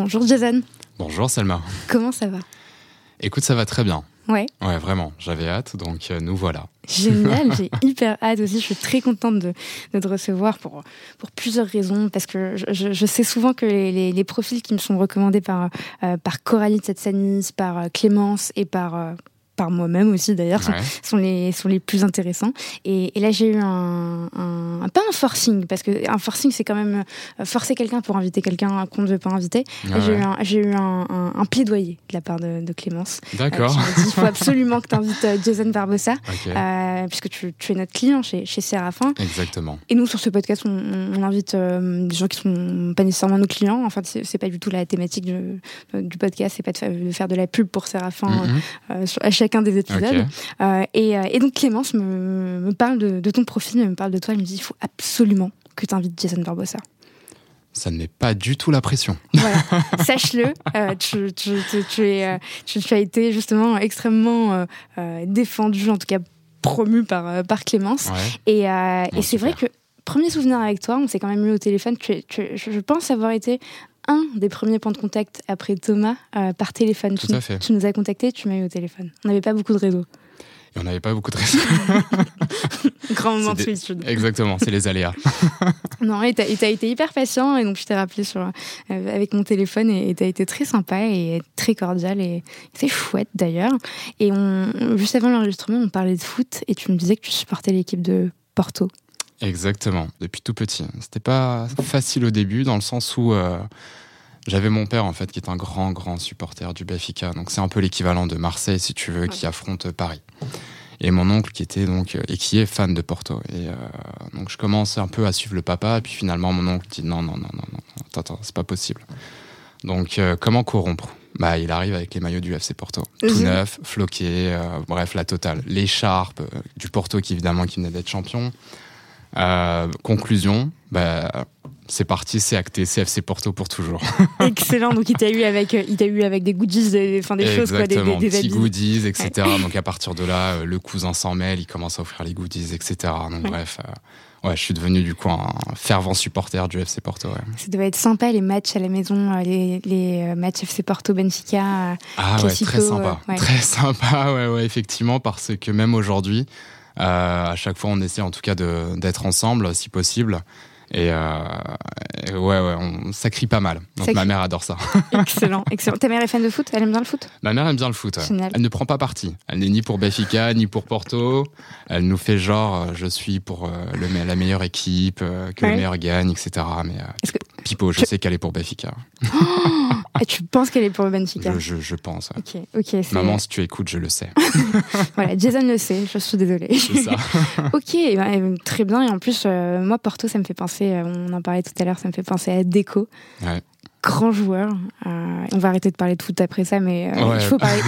Bonjour Jason. Bonjour Selma. Comment ça va? Écoute, ça va très bien. Ouais. Ouais, vraiment. J'avais hâte, donc euh, nous voilà. Génial, j'ai hyper hâte aussi. Je suis très contente de, de te recevoir pour, pour plusieurs raisons. Parce que je, je sais souvent que les, les, profils qui me sont recommandés par, euh, par Coralie Tsetsanis, par euh, Clémence et par, par moi-même aussi d'ailleurs, sont, les, sont les plus intéressants. Et, là, j'ai eu un, un, Pas un forcing, parce que un forcing, c'est quand même euh, forcer quelqu'un pour inviter quelqu'un qu'on ne veut pas inviter. j'ai eu, un, j'ai eu un, un, plaidoyer de la part de, de Clémence. Euh, D'accord. il faut absolument que tu invites euh, Jason Barbossa, puisque tu, tu, es notre client chez, chez Séraphin. Exactement. Et nous, sur ce podcast, on, on invite des gens qui sont pas nécessairement nos clients. Enfin, c'est, c'est pas du tout la thématique du, du podcast, c'est pas de, faire de la pub pour Séraphin mm-hmm. à chaque des épisodes. Euh, et, euh, et, donc Clémence me, me parle de, de, ton profil, me parle de toi, elle me dit il faut absolument que tu invites Jason Barbossa. Ça ne met pas du tout la pression. Voilà. Sache-le, euh, tu, tu, tu, es, tu, as été justement extrêmement défendu, en tout cas promu par, par Clémence. Et, et c'est vrai que premier souvenir avec toi, on s'est quand même eu au téléphone. Tu, je pense avoir été un des premiers points de contact après Thomas euh, par téléphone. Tout tu, à fait. tu nous as contacté, tu m'as eu au téléphone. On n'avait pas beaucoup de réseau. Et on n'avait pas beaucoup de réseau. Grand moment de solitude. Exactement, c'est les aléas. non, et tu as, été hyper patient, et donc je t'ai rappelé sur, euh, avec mon téléphone, et tu as été très sympa et très cordial, et c'est chouette d'ailleurs. Et on, juste avant l'enregistrement, on parlait de foot, et tu me disais que tu supportais l'équipe de Porto. Exactement, depuis tout petit. C'était pas facile au début, dans le sens où euh, j'avais mon père en fait qui est un grand grand supporter du Benfica, donc c'est un peu l'équivalent de Marseille si tu veux, qui affronte Paris. Et mon oncle qui était donc et qui est fan de Porto. Et euh, donc je commence un peu à suivre le papa, et puis finalement mon oncle dit non non non non non, attends, attends c'est pas possible. Donc euh, comment corrompre? Bah, il arrive avec les maillots du FC Porto, tout mhm. neuf, floqué, bref la totale. L'écharpe du Porto qui évidemment qui venait d'être champion. Euh, conclusion, bah, c'est parti, c'est acté, CFC Porto pour toujours. Excellent. Donc il t'a eu avec, euh, il t'a eu avec des goodies, des, enfin, des choses quoi, des, des, des petits goodies, etc. Donc à partir de là, euh, le cousin s'en mêle, il commence à offrir les goodies, etc. Donc bref. ouais, je suis devenu du coup un fervent supporter du FC Porto. Ça devait être sympa les matchs à la maison, les, les matchs FC Porto Benfica. Ah ouais, très sympa, très sympa, ouais, ouais, effectivement, parce que même aujourd'hui, euh, à chaque fois, on essaie en tout cas d'être ensemble, si possible. Et, euh, ouais, ouais, on, ça crie pas mal. Donc ma mère adore ça. excellent, excellent. Ta mère est fan de foot? Elle aime bien le foot? Ma mère aime bien le foot. Elle ne prend pas parti. Elle n'est ni pour Benfica, ni pour Porto. Elle nous fait genre, euh, je suis pour euh, le, la meilleure équipe, que le meilleur gagne, etc. Mais Pipo, je sais qu'elle est pour Benfica. Et tu penses qu'elle est pour Benfica je, je, pense. Ok, ok. Maman, si tu écoutes, je le sais. voilà, Jason le sait, je suis désolée. C'est ça. ok, eh ben, très bien. Et en plus, moi, Porto, ça me fait penser euh, on en parlait tout à l'heure, ça me fait penser à Deco. Grand joueur. Euh, on va arrêter de parler de foot après ça, mais euh, il, faut parler,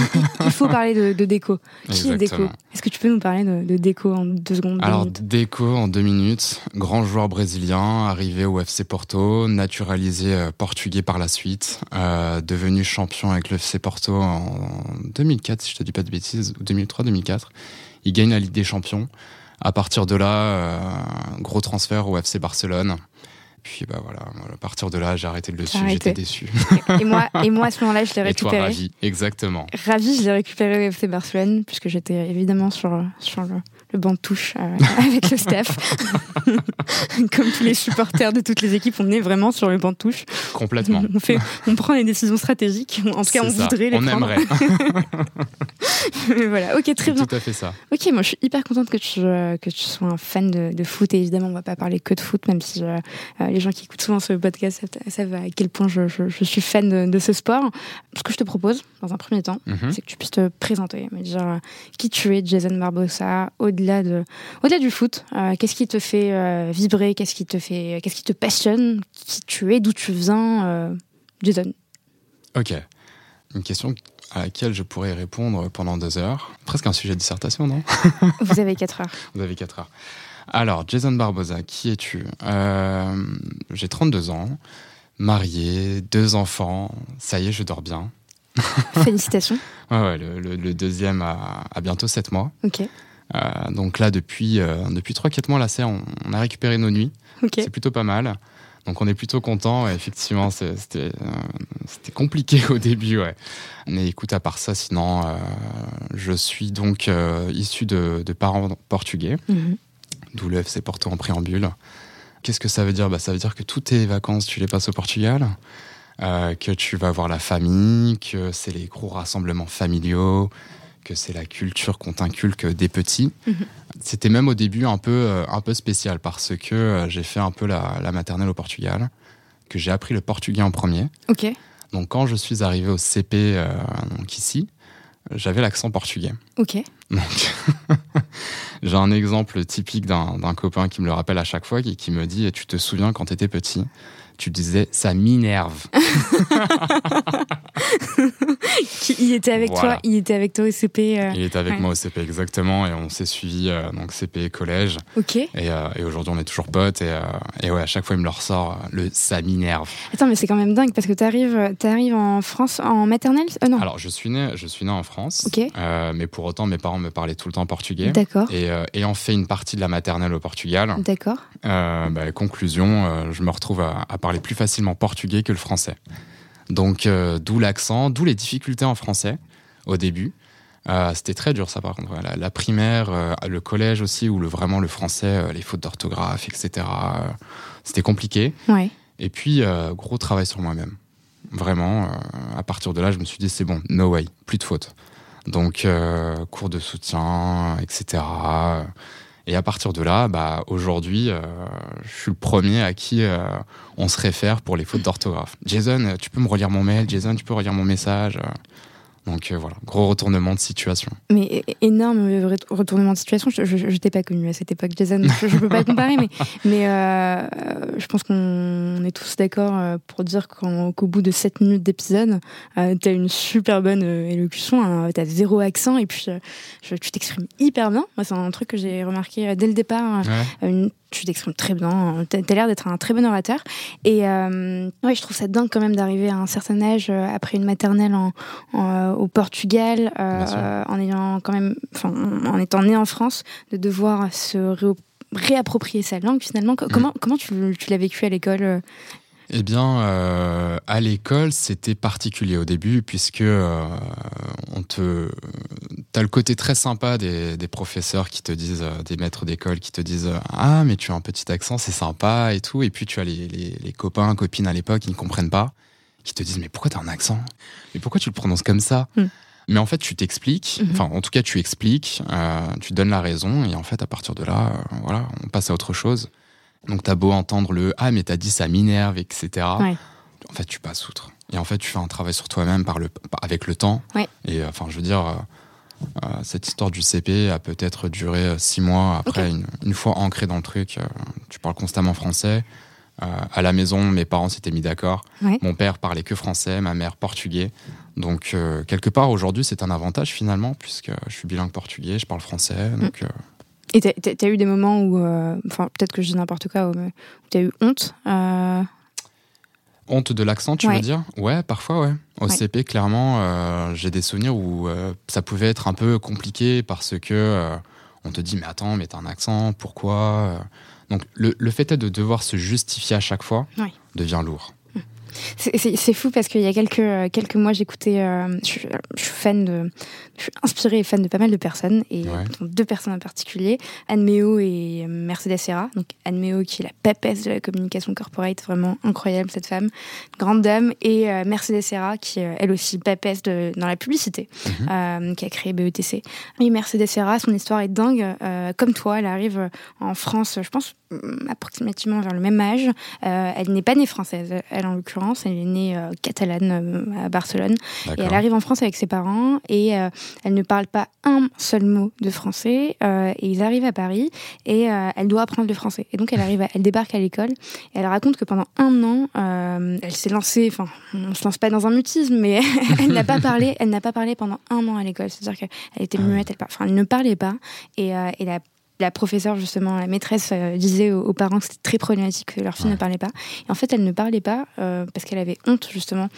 il, faut parler de, de Deco. Qui est Deco Est-ce que tu peux nous parler de, de Deco en deux secondes Alors, Deco en deux minutes, grand joueur brésilien, arrivé au FC Porto, naturalisé portugais par la suite, devenu champion avec le FC Porto en 2004, si je te dis pas de bêtises, 2003-2004. Il gagne la Ligue des Champions. À partir de là, euh, gros transfert au FC Barcelone. Puis bah voilà, à partir de là, j'ai arrêté de le suivre, j'étais déçu. Et moi, et moi à ce moment-là, je l'ai récupéré. Et toi, ravi, exactement. Ravi, je l'ai récupéré au FC Barcelone, puisque j'étais évidemment sur, sur le, le banc de touche euh, avec le staff. Comme tous les supporters de toutes les équipes, on est vraiment sur le banc de touche. Complètement. On, fait, on prend les décisions stratégiques. En tout cas, on voudrait les on prendre. aimerait. voilà, ok, très bien. Tout à fait ça. Ok, moi je suis hyper contente que tu, que tu sois un fan de, foot. Et évidemment, on va pas parler que de foot, même si euh, les gens qui écoutent souvent ce podcast savent, à quel point je, je, suis fan de, ce sport. Ce que je te propose, dans un premier temps, mhm. c'est que tu puisses te présenter, me dire euh, qui tu es, Jason Barbosa, au-delà de, au-delà du foot. Euh, qu'est-ce qui te fait vibrer Qu'est-ce qui te fait, qu'est-ce qui te passionne Qui tu es D'où tu viens Jason? Ok. Une question à laquelle je pourrais répondre pendant deux heures. Presque un sujet de dissertation, non? Vous avez quatre heures. Vous avez quatre heures. Alors, Jason Barbosa, qui es-tu? Euh, J'ai 32 ans, marié, deux enfants. Ça y est, je dors bien. Félicitations. ouais, ouais le, deuxième a, bientôt 7 mois. Ok. Euh, donc là, depuis, euh, depuis 3-4 mois, là, on, on, a récupéré nos nuits. C'est plutôt pas mal. Donc on est plutôt content. effectivement, euh, c'était compliqué au début. Ouais. Mais écoute, à part ça, sinon, euh, je suis donc euh, issu de, parents portugais, mhm. d'où le FC Porto en préambule. Qu'est-ce que ça veut dire? Bah, Ça veut dire que toutes tes vacances, tu les passes au Portugal, que tu vas voir la famille, que c'est les gros rassemblements familiaux, que c'est la culture qu'on t'inculque des petits. Mhm. C'était même au début un peu, euh, un peu spécial parce que euh, j'ai fait un peu la, maternelle au Portugal, que j'ai appris le portugais en premier. Ok. Donc quand je suis arrivé au CP, euh, donc ici, j'avais l'accent portugais. Ok. Donc, j'ai un exemple typique d'un copain qui me le rappelle à chaque fois, qui, qui me dit Tu te souviens quand tu étais petit? Tu disais ça m'énerve. il était avec toi, il était avec toi au CP. Euh, il était avec moi au CP exactement et on s'est suivi euh, donc CP collège. Ok. Et, euh, et aujourd'hui on est toujours potes et, et, ouais à chaque fois il me le ressort le ça m'énerve. Attends mais c'est quand même dingue parce que tu arrives, arrives en France en maternelle non. Alors je suis né je suis né en France. Ok. mais pour autant mes parents me parlaient tout le temps portugais. D'accord. Et ayant fait une partie de la maternelle au Portugal. D'accord. Bah, conclusion je me retrouve à, à parler plus facilement portugais que le français. Donc, euh, d'où l'accent, d'où les difficultés en français au début. Euh, c'était très dur ça par contre. La, primaire, euh, le collège aussi, où le, vraiment le français, les fautes d'orthographe, etc. c'était compliqué. Ouais. Et puis, gros travail sur moi-même. Vraiment, à partir de là, je me suis dit, c'est bon, no way, plus de fautes. Donc, cours de soutien, etc. Et à partir de là, bah, aujourd'hui, euh, je suis le premier à qui euh, on se réfère pour les fautes d'orthographe. Jason, tu peux me relire mon mail? Jason, tu peux relire mon message? Donc euh, voilà, gros retournement de situation. Mais énorme retournement de situation. Je t'ai pas connu à cette époque, Jason. Je ne peux pas comparer, mais, mais euh, je pense qu'on est tous d'accord euh, pour dire qu'au bout de 7 minutes d'épisode, tu as une super bonne élocution, hein, tu as zéro accent et puis tu t'exprimes hyper bien. Moi, c'est un truc que j'ai remarqué dès le départ. Une tu t'exprimes très bien, tu as l'air d'être un très bon orateur. Et euh, ouais, je trouve ça dingue quand même d'arriver à un certain âge, euh, après une maternelle en, euh, au Portugal, en ayant quand même, en étant né en France, de devoir se réapproprier sa langue finalement. Mm. Comment, comment tu, tu l'as vécu à l'école eh bien, euh, à l'école, c'était particulier au début, puisque euh, on te, t'as le côté très sympa des, professeurs qui te disent, euh, des maîtres d'école qui te disent, ah mais tu as un petit accent, c'est sympa et tout, et puis tu as les, les, copains, copines à l'époque qui ne comprennent pas, qui te disent, mais pourquoi tu as un accent? Mais pourquoi tu le prononces comme ça hmm. Mais en fait, tu t'expliques, hmm. enfin, en tout cas, tu expliques, tu donnes la raison, et en fait, à partir de là, voilà, on passe à autre chose. Donc t'as beau entendre le ah mais t'as dit ça m'énerve etc. En fait tu passes outre. Et en fait tu fais un travail sur toi-même par le avec le temps. Et euh, enfin je veux dire euh, euh, cette histoire du CP a peut-être duré six mois. Après une, fois ancré dans le truc, tu parles constamment français. à la maison, mes parents s'étaient mis d'accord. Mon père parlait que français, ma mère portugais. Donc, quelque part, aujourd'hui, c'est un avantage finalement, puisque je suis bilingue portugais, je parle français. Mm. Et t'as as eu des moments où, euh, enfin peut-être que je dis n'importe quoi, où, t'as eu honte euh... Honte de l'accent, tu veux dire? Ouais, parfois, ouais. Au CP, clairement, euh, j'ai des souvenirs où ça pouvait être un peu compliqué parce que on te dit, mais attends, mais t'as un accent, pourquoi Donc le, le, fait de devoir se justifier à chaque fois devient lourd. C'est fou parce qu'il y a quelques, quelques mois, j'écoutais. Euh, je, suis fan de. Je suis inspirée et fan de pas mal de personnes, et deux personnes en particulier, Anne Méo et Mercedes Serra. Donc Anne Méo qui est la papesse de la communication corporate, vraiment incroyable cette femme, grande dame, et euh, Mercedes Serra qui est elle aussi papesse de, dans la publicité, mhm. euh, qui a créé BETC. Et Mercedes Serra, son histoire est dingue. comme toi, elle arrive en France, je pense approximativement vers le même âge. elle n'est pas née française, elle en l'occurrence elle est née euh, catalane euh, à Barcelone. Et elle arrive en France avec ses parents et euh, elle ne parle pas un seul mot de français. et ils arrivent à Paris et elle doit apprendre le français. Et donc elle arrive, elle débarque à l'école et elle raconte que pendant un an, elle s'est lancée. Enfin, on se lance pas dans un mutisme, mais elle n'a pas parlé. Elle n'a pas parlé pendant un an à l'école. C'est-à-dire qu'elle était ah muette. Elle, enfin, elle ne parlait pas et, et la la professeure, justement, la maîtresse euh, disait aux, parents que c'était très problématique que leur fille ne parlait pas. Et en fait, elle ne parlait pas euh, parce qu'elle avait honte, justement,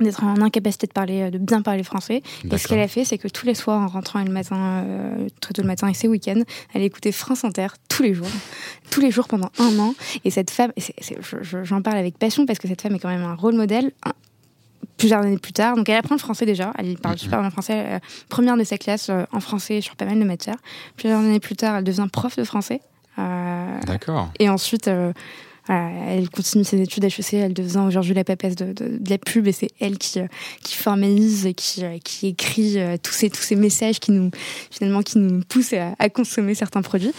d'être en incapacité de parler, euh, de bien parler français. Et ce qu'elle a fait, c'est que tous les soirs, en rentrant le matin, très tôt le matin et ses week-ends, elle écoutait France Inter tous les jours, tous les jours pendant un an. Et cette femme, j'en parle avec passion parce que cette femme est quand même un rôle modèle plusieurs années plus tard. Donc elle apprend le français déjà, elle parle super bien français, euh, première de sa classe euh, en français sur pas mal de matières. Plusieurs années plus tard, elle devient prof de français. Euh, D'accord. Et ensuite, elle continue ses études HEC, elle devient aujourd'hui la papesse de, la pub et c'est elle qui, qui formalise et qui, qui écrit tous, ces, tous ces messages qui nous, finalement, qui nous poussent à, consommer certains produits.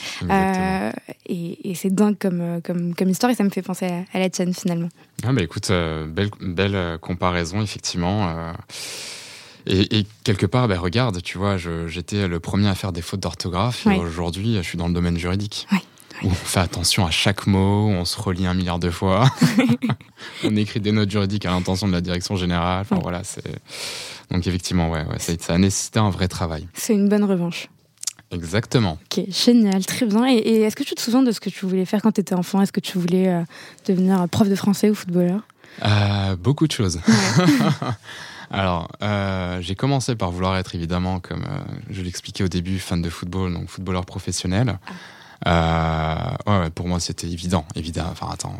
et, c'est dingue comme, comme, comme, histoire et ça me fait penser à, à la tienne finalement. Ah bah écoute, euh, belle, belle euh, comparaison effectivement. Euh. et, quelque part, bah, regarde, tu vois, j'étais le premier à faire des fautes d'orthographe et aujourd'hui, je suis dans le domaine juridique. Où on fait attention à chaque mot, on se relie un milliard de fois, on écrit des notes juridiques à l'intention de la direction générale. Enfin voilà, c'est donc effectivement, ouais, ouais ça, ça a nécessité un vrai travail. C'est une bonne revanche. Exactement. Ok, génial, très bien. Et, est-ce que tu te souviens de ce que tu voulais faire quand tu étais enfant? Est-ce que tu voulais euh, devenir prof de français ou footballeur? Euh, Beaucoup de choses. Alors, euh, j'ai commencé par vouloir être évidemment, comme je l'expliquais au début, fan de football, donc footballeur professionnel. Ah. Ouais, pour moi, c'était évident, évident. Enfin, attends,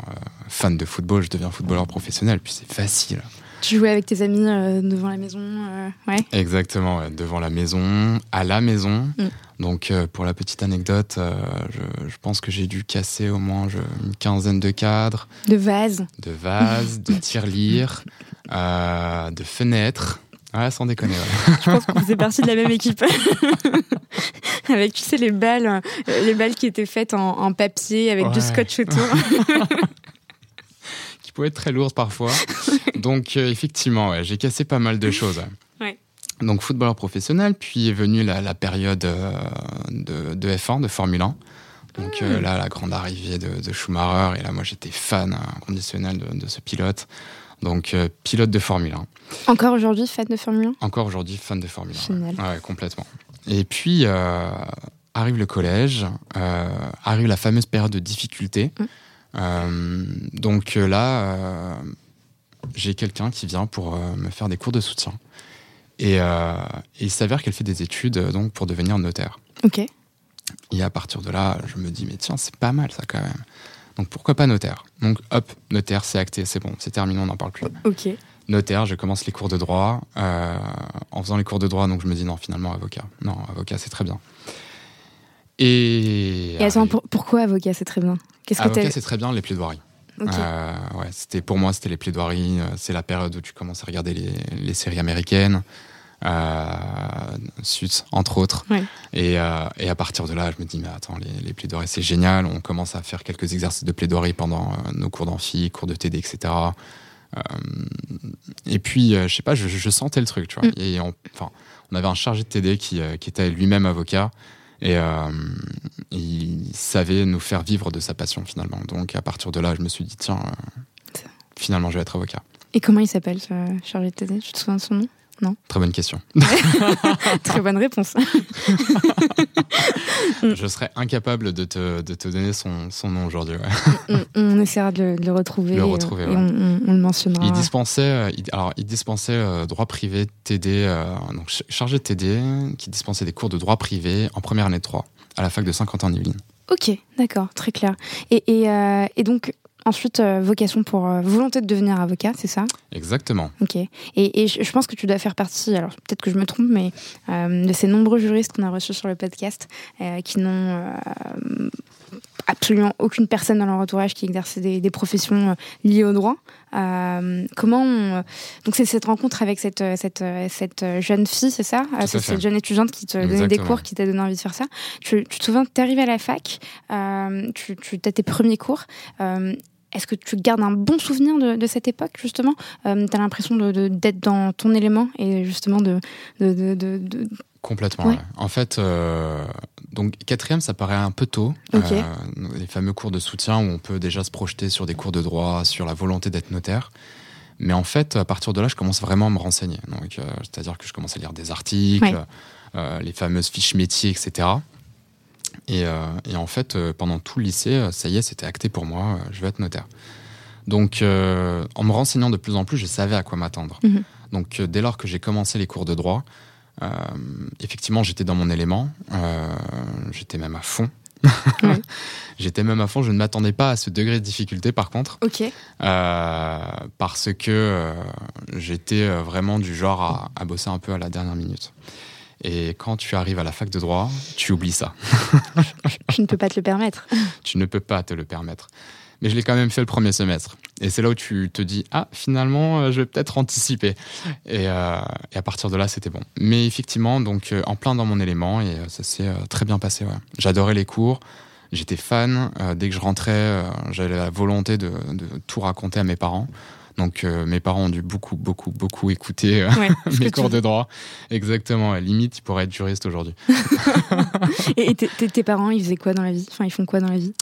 fan de football, je deviens footballeur professionnel, puis c'est facile. Tu jouais avec tes amis devant la maison, ouais. Exactement, devant la maison, à la maison. Mm. Donc, euh, pour la petite anecdote, euh, je, pense que j'ai dû casser au moins une quinzaine de cadres. De vases. De vases, de tirelires, euh, de fenêtres. Ouais, sans déconner. je pense qu'on faisait partie de la même équipe. avec, tu sais, les balles, les balles qui étaient faites en, papier avec du scotch autour. qui pouvaient être très lourdes parfois. Donc, effectivement, j'ai cassé pas mal de choses donc footballeur professionnel, puis est venue la, période euh, de, F1, de Formule 1. Donc euh, hmm. là, la grande arrivée de, Schumacher, et là, moi, j'étais fan inconditionnel de, ce pilote. Donc, euh, pilote de Formule 1. Encore aujourd'hui, fan de Formule 1 Encore aujourd'hui, fan de Formule 1. Génial. Ouais, complètement. Et puis, arrive le collège, arrive la fameuse période de difficulté. Hmm. donc là, j'ai quelqu'un qui vient pour me faire des cours de soutien. Euh, et, il s'avère qu'elle fait des études euh, donc pour devenir notaire. Ok. Et à partir de là, je me dis, mais tiens, c'est pas mal ça quand même. Donc pourquoi pas notaire? Donc hop, notaire, c'est acté, c'est bon, c'est terminé, on n'en parle plus. Ok. Notaire, je commence les cours de droit. Euh, en faisant les cours de droit, donc je me dis non, finalement avocat. Non, avocat, c'est très bien. Et, et attends, pourquoi avocat, c'est très bien? Qu'est-ce Avocat, c'est très bien les plaidoiries. Euh, ouais, c'était pour moi, c'était les plaidoiries. C'est la période où tu commences à regarder les, les séries américaines euh, Suits, entre autres. Et, euh, et, à partir de là, je me dis, mais attends, les, les plaidoiries, c'est génial. On commence à faire quelques exercices de plaidoirie pendant euh, nos cours d'amphi, cours de TD, etc. Euh, et puis, je sais pas, je, je, sentais le truc, tu vois. Mm. Et on, enfin, on avait un chargé de TD qui, qui était lui-même avocat. Et il savait nous faire vivre de sa passion finalement. Donc à partir de là, je me suis dit, tiens, finalement, je vais être avocat. Et comment il s'appelle, ce chargé de TD Tu te souviens de son nom? Non Très bonne question. Très bonne réponse. je serais incapable de te, de te donner son, son nom aujourd'hui. On, essaiera de le, retrouver. Le retrouver et, on, le mentionnera. Il dispensait, euh, alors, il dispensait euh, droit privé TD, euh, donc chargé de TD, qui dispensait des cours de droit privé en première année de droit à la fac de Saint-Quentin-en-Yvelines. Ok, d'accord, très clair. Et, et, et donc, ensuite vocation pour volonté de devenir avocat, c'est ça? Exactement. Ok. Et, et je, pense que tu dois faire partie, alors peut-être que je me trompe, mais de ces nombreux juristes qu'on a reçus sur le podcast qui n'ont absolument aucune personne dans leur entourage qui exerce des, professions euh, liées au droit. Euh, comment donc c'est cette rencontre avec cette cette, cette jeune fille, c'est ça? C'est cette jeune étudiante qui te donnait des cours, qui t'a donné envie de faire ça. Tu, tu te souviens, tu es arrivé à la fac, euh, tu, tu as tes premiers cours. est-ce que tu gardes un bon souvenir de, cette époque, justement? Tu as l'impression d'être dans ton élément et justement de, Complètement. En fait, euh, donc quatrième, ça paraît un peu tôt. Euh, les fameux cours de soutien où on peut déjà se projeter sur des cours de droit, sur la volonté d'être notaire. Mais en fait, à partir de là, je commence vraiment à me renseigner. Donc, euh, c'est-à-dire que je commence à lire des articles, les fameuses fiches métiers, etc. Et, en fait, pendant tout le lycée, ça y est, c'était acté pour moi. je vais être notaire. Donc, en me renseignant de plus en plus, je savais à quoi m'attendre. Mhm. Donc, dès lors que j'ai commencé les cours de droit, euh, effectivement, j'étais dans mon élément. Euh, j'étais même à fond. J'étais même à fond. Je ne m'attendais pas à ce degré de difficulté, par contre. Ok. Euh, parce que j'étais vraiment du genre à, bosser un peu à la dernière minute. Et quand tu arrives à la fac de droit, tu oublies ça. tu ne peux pas te le permettre. tu ne peux pas te le permettre mais je l'ai quand même fait le premier semestre. Et c'est là où tu te dis, ah, finalement, euh, je vais peut-être anticiper. Et, euh, et, à partir de là, c'était bon. Mais effectivement, donc euh, en plein dans mon élément, et ça s'est très bien passé. Ouais. J'adorais les cours. J'étais fan. dès que je rentrais, j'avais la volonté de, de, tout raconter à mes parents. Donc mes parents ont dû beaucoup, beaucoup, beaucoup écouter mes cours de droit. Exactement. limite, ils pourraient être juristes aujourd'hui. et tes parents, ils faisaient quoi dans la vie? Enfin, ils font quoi dans la vie?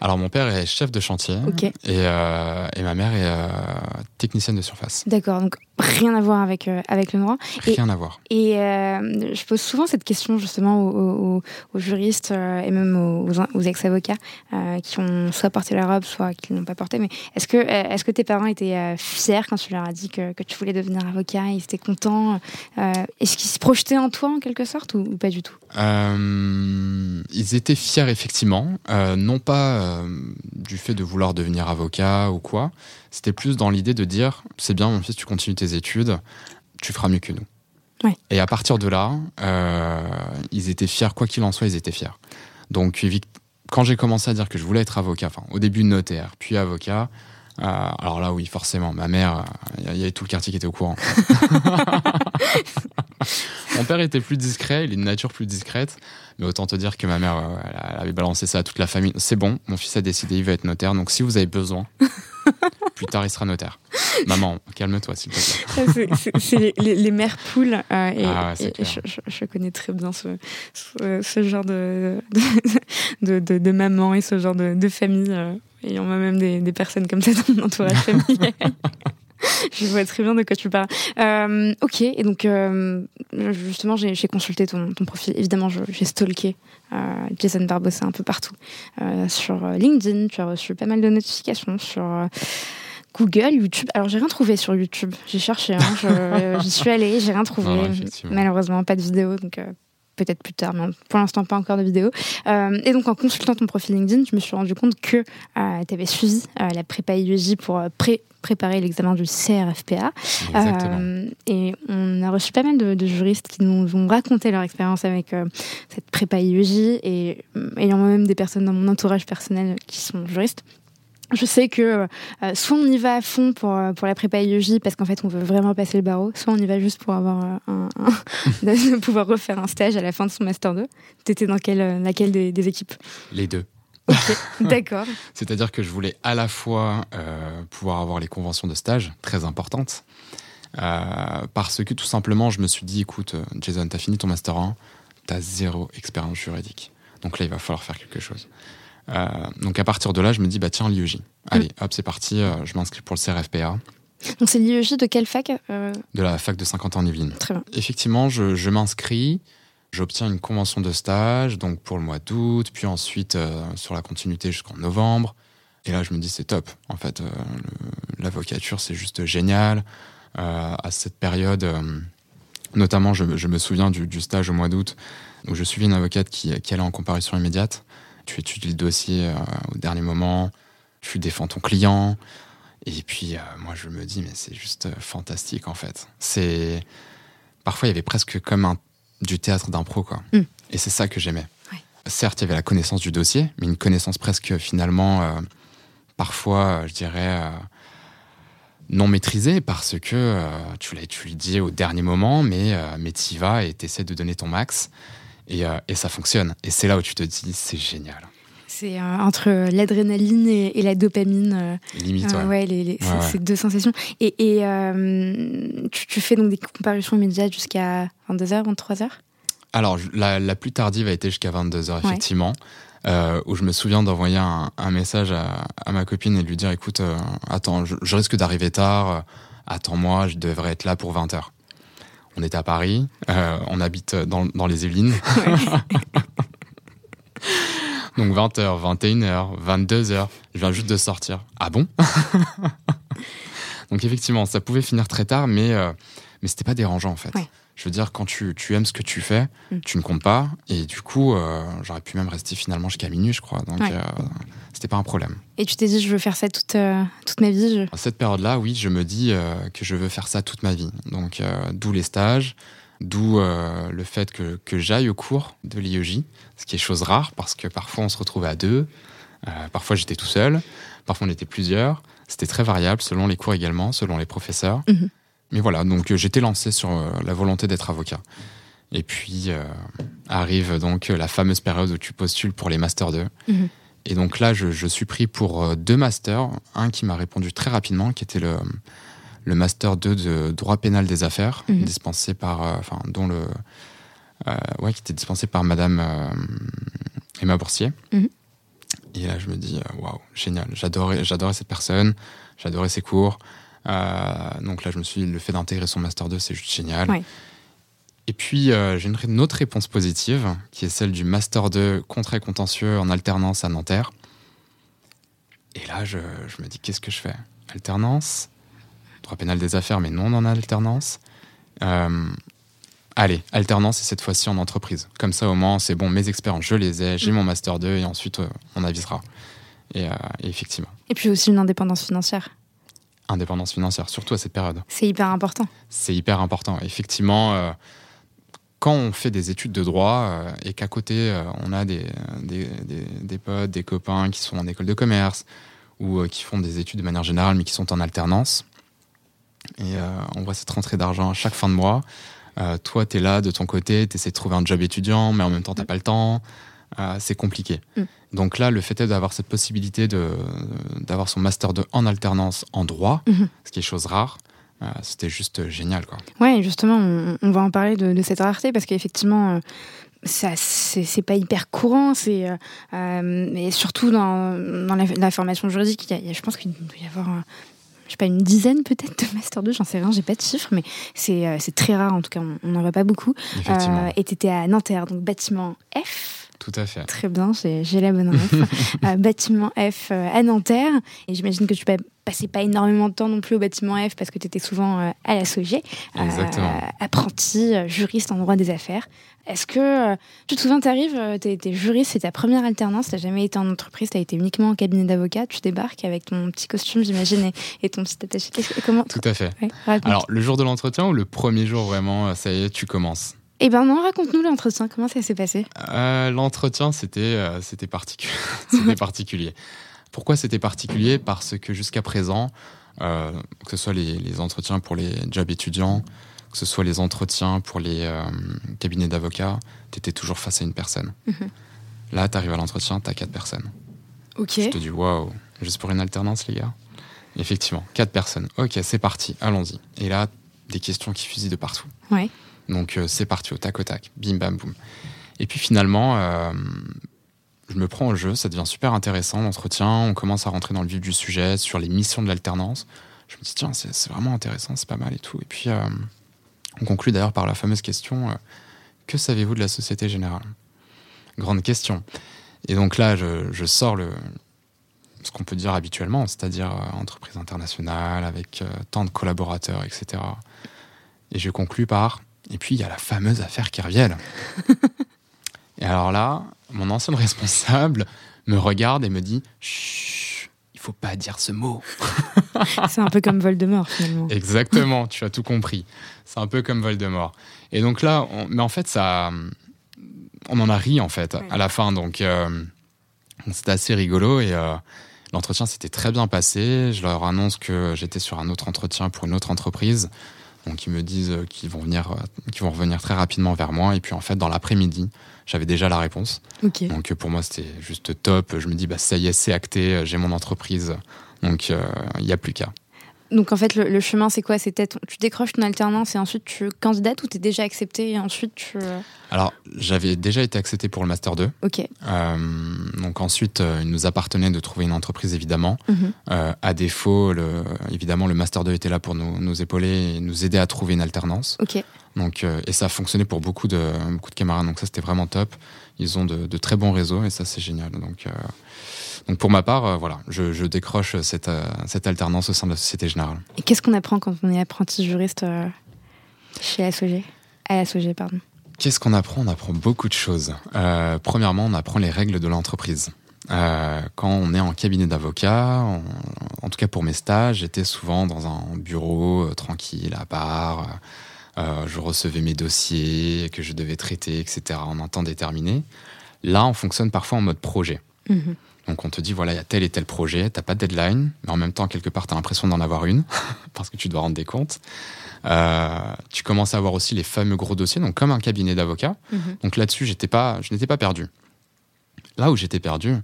Alors mon père est chef de chantier et, euh, et, ma mère est euh, technicienne de surface. D'accord, donc rien à voir avec, euh, avec le droit. Rien à voir. Et je pose souvent cette question justement aux, juristes et même aux, ex-avocats qui ont soit porté la robe, soit qui ne l'ont pas porté. Mais est-ce que, est-ce que tes parents étaient fiers quand tu leur as dit que, que tu voulais devenir avocat Ils étaient contents Est-ce qu'ils se projetaient en toi en quelque sorte ou, ou pas du tout? Ils étaient fiers effectivement, non pas euh, du fait de vouloir devenir avocat ou quoi. C'était plus dans l'idée de dire c'est bien, mon fils, tu continues tes études, tu feras mieux que nous. Et à partir de là, euh, ils étaient fiers, quoi qu'il en soit, ils étaient fiers. Donc, quand j'ai commencé à dire que je voulais être avocat, enfin, au début notaire, puis avocat, euh, alors là, oui, forcément, ma mère, il y, avait tout le quartier qui était au courant. Mon père était plus discret, il est de nature plus discrète. Mais autant te dire que ma mère, elle avait balancé ça à toute la famille. C'est bon, mon fils a décidé, il va être notaire. Donc si vous avez besoin, plus tard il sera notaire. Maman, calme-toi s'il te plaît. C'est les, mères poules. Euh, et, ah je, connais très bien ce, ce, genre de de, de, maman et ce genre de, famille. Euh, et on a même des, des personnes comme ça dans mon entourage familial. je vois très bien de quoi tu parles. Euh, ok, et donc euh, justement, j'ai consulté ton, ton, profil. Évidemment, j'ai stalké euh, Jason Barbossa un peu partout. Sur LinkedIn, tu as reçu pas mal de notifications sur Google, YouTube. Alors, j'ai rien trouvé sur YouTube. J'ai cherché, hein, j'y suis allée, j'ai rien trouvé. Malheureusement, pas de vidéo, donc peut-être plus tard, mais pour l'instant pas encore de vidéo. Euh, et donc en consultant ton profil LinkedIn, je me suis rendu compte que euh, tu avais suivi euh, la prépa IEJ pour préparer l'examen du CRFPA. et on a reçu pas mal de, juristes qui nous ont raconté leur expérience avec cette prépa IEJ et ayant moi-même des personnes dans mon entourage personnel qui sont juristes je sais que euh, soit on y va à fond pour, euh, pour la prépa IEJ parce qu'en fait on veut vraiment passer le barreau, soit on y va juste pour avoir euh, un, pouvoir refaire un stage à la fin de son master 2. Tu étais dans quelle, laquelle des, équipes? Les deux. D'accord. C'est-à-dire que je voulais à la fois pouvoir avoir les conventions de stage, très importantes, parce que tout simplement je me suis dit, écoute Jason, t'as fini ton master 1, t'as zéro expérience juridique. Donc là il va falloir faire quelque chose. Euh, donc à partir de là, je me dis, bah tiens, l'IEJ. Allez, hop, c'est parti, euh, je m'inscris pour le CRFPA. Donc c'est l'IEJ de quelle fac euh De la fac de 50 ans Yvelines. Très bien. Effectivement, je, m'inscris, j'obtiens une convention de stage, donc pour le mois d'août, puis ensuite sur la continuité jusqu'en novembre. Et là, je me dis, c'est top. En fait, l'avocature, c'est juste génial. à cette période, notamment, je, me souviens du, stage au mois d'août, où je suivais une avocate qui, qui allait en comparution immédiate tu étudies le dossier euh, au dernier moment, tu défends ton client. Et puis, moi, je me dis, mais c'est juste fantastique, en fait. C'est. Parfois, il y avait presque comme un... du théâtre d'impro, quoi. Mm. Et c'est ça que j'aimais. Certes, il y avait la connaissance du dossier, mais une connaissance presque finalement, parfois, je dirais non maîtrisé parce que euh, tu, l'as, dis au dernier moment, mais, euh, mais tu y vas et tu essaies de donner ton max et, euh, et, ça fonctionne. Et c'est là où tu te dis, c'est génial. C'est entre l'adrénaline et, la dopamine. Limite, ouais. les, ces deux sensations. Et, et tu, fais donc des comparutions immédiates jusqu'à 22h, 23h Alors, la, la, plus tardive a été jusqu'à 22h, effectivement. Euh, où je me souviens d'envoyer un, message à, ma copine et de lui dire écoute, euh, attends, je, risque d'arriver tard, euh, attends-moi, je devrais être là pour 20h. On est à Paris, on habite dans, les Yvelines. Donc 20h, 21h, 22h, je viens juste de sortir. Ah bon? Donc effectivement, ça pouvait finir très tard, mais, mais c'était pas dérangeant en fait. Je veux dire, quand tu, tu aimes ce que tu fais, mm. tu ne comptes pas. Et du coup, euh, j'aurais pu même rester finalement jusqu'à minuit, je crois. Donc, euh, c'était pas un problème. Et tu t'es dit, je veux faire ça toute, euh, toute ma vie À cette période-là, oui, je me dis que je veux faire ça toute ma vie. Donc, d'où les stages, d'où le fait que, que j'aille au cours de l'IEJ, ce qui est chose rare parce que parfois on se retrouvait à deux, parfois j'étais tout seul, parfois on était plusieurs. C'était très variable selon les cours également, selon les professeurs. Mhm. Mais voilà, donc euh, j'étais lancé sur euh, la volonté d'être avocat. Et puis euh, arrive donc la fameuse période où tu postules pour les Master 2. Mhm. Et donc là, je, suis pris pour deux masters. Un qui m'a répondu très rapidement, qui était le, le Master 2 de droit pénal des affaires, mhm. dispensé par, enfin, dont le, ouais, qui était dispensé par Madame Emma Boursier. Mhm. Et là, je me dis, waouh, génial. J'adorais, j'adorais cette personne, j'adorais ses cours. Euh, donc là, je me suis dit, le fait d'intégrer son Master 2, c'est juste génial. Et puis, euh, j'ai une, autre réponse positive, qui est celle du Master 2 contrat contentieux en alternance à Nanterre. Et là, je, me dis, qu'est-ce que je fais? Alternance? Droit pénal des affaires, mais non en alternance. Euh, allez, alternance et cette fois-ci en entreprise. Comme ça, au moins, c'est bon, mes expériences, je les ai, j'ai mm. mon Master 2 et ensuite, on avisera. et, effectivement. Et puis aussi une indépendance financière indépendance financière, surtout à cette période. C'est hyper important. C'est hyper important. Effectivement, euh, quand on fait des études de droit euh, et qu'à côté, euh, on a des, des, des, potes, des copains qui sont en école de commerce ou qui font des études de manière générale mais qui sont en alternance, et on voit cette rentrée d'argent à chaque fin de mois. toi, tu es là de ton côté, tu essaies de trouver un job étudiant, mais en même temps, tu n'as pas le temps. c'est compliqué. Mm. Donc là, le fait est d'avoir cette possibilité d'avoir son master 2 en alternance en droit, mhm. ce qui est chose rare. Euh, c'était juste génial. Quoi. Ouais, justement, on, va en parler de, cette rareté parce qu'effectivement, euh, ça c'est pas hyper courant c'est euh, surtout dans, dans la, formation juridique il y a, je pense qu'il doit y avoir je sais pas une dizaine peut-être de master 2 j'en sais rien j'ai pas de chiffres mais c'est très rare en tout cas on n'en voit pas beaucoup et tu étais à Nanterre donc bâtiment F tout à fait. Très bien, j'ai la bonne ref. Euh, bâtiment F euh, à Nanterre. Et j'imagine que tu passais pas énormément de temps non plus au bâtiment F parce que tu étais souvent euh, à la SOG. Exactement. apprenti, juriste en droit des affaires. Est-ce que tu te souviens, tu arrives, tu es, juriste, c'est ta première alternance, tu jamais été en entreprise, tu as été uniquement en cabinet d'avocat, tu débarques avec ton petit costume, j'imagine, et, ton petit attaché. Comment Tout à fait. Alors, le jour de l'entretien ou le premier jour vraiment, ça y est, tu commences? Eh ben non, raconte-nous l'entretien, comment ça s'est passé? Euh, L'entretien, c'était euh, c'était particulier. Pourquoi c'était particulier? Parce que jusqu'à présent, euh, que ce soit les, entretiens pour les jobs étudiants, que ce soit les entretiens pour les cabinets d'avocats, tu étais toujours face à une personne. Mhm. Là, tu arrives à l'entretien, tu as quatre personnes. Ok. Je te dis, waouh, juste pour une alternance, les gars? Effectivement, quatre personnes. Ok, c'est parti, allons-y. Et là, des questions qui fusillent de partout. Ouais. Donc euh, c'est parti au tac au tac, bim bam boum. Et puis finalement, euh, je me prends au jeu, ça devient super intéressant l'entretien, on commence à rentrer dans le vif du sujet sur les missions de l'alternance. Je me dis tiens, c'est vraiment intéressant, c'est pas mal et tout. Et puis euh, on conclut d'ailleurs par la fameuse question que savez-vous de la Société Générale? Grande question. Et donc là, je, sors le, ce qu'on peut dire habituellement, c'est-à-dire entreprise internationale avec tant de collaborateurs, etc. Et je conclus par et puis, il y a la fameuse affaire Kerviel. et alors là, mon ancien responsable me regarde et me dit Chut, il faut pas dire ce mot. c'est un peu comme Voldemort finalement. Exactement, tu as tout compris. C'est un peu comme Voldemort. Et donc là, mais en fait, ça, on en a ri en fait à la fin. Donc euh, c'était assez rigolo et euh, l'entretien s'était très bien passé. Je leur annonce que j'étais sur un autre entretien pour une autre entreprise. Donc ils me disent qu'ils vont venir, qu'ils vont revenir très rapidement vers moi. Et puis en fait, dans l'après-midi, j'avais déjà la réponse. Donc pour moi, c'était juste top. Je me dis, bah, ça y est, c'est acté, j'ai mon entreprise. Donc il n'y a plus qu'à. Donc en fait, le, chemin, c'est quoi? C'était tu décroches ton alternance et ensuite tu candidates ou tu es déjà accepté et ensuite tu... Euh Alors, j'avais déjà été accepté pour le Master 2. Ok. Euh, donc ensuite, euh, il nous appartenait de trouver une entreprise, évidemment. Mhm. à défaut, le, évidemment, le Master 2 était là pour nous, nous, épauler et nous aider à trouver une alternance. Ok. Donc, et ça a fonctionné pour beaucoup de, beaucoup de camarades. Donc ça, c'était vraiment top. Ils ont de, de, très bons réseaux et ça, c'est génial. Donc... Donc pour ma part, euh, voilà, je, décroche cette, euh, cette, alternance au sein de la Société Générale. Et qu'est-ce qu'on apprend quand on est apprenti juriste euh, chez SOG À SOG, pardon. Qu'est-ce qu'on apprend? On apprend beaucoup de choses. premièrement, on apprend les règles de l'entreprise. quand on est en cabinet d'avocat, en tout cas pour mes stages, j'étais souvent dans un bureau tranquille, à part. je recevais mes dossiers que je devais traiter, etc. en un temps déterminé. Là, on fonctionne parfois en mode projet. Mmh. Donc on te dit, voilà, il y a tel et tel projet, t'as pas de deadline, mais en même temps, quelque part, tu as l'impression d'en avoir une, parce que tu dois rendre des comptes. Euh, tu commences à avoir aussi les fameux gros dossiers, donc comme un cabinet d'avocats. Mhm. Donc là-dessus, j'étais pas, je n'étais pas perdu. Là où j'étais perdu,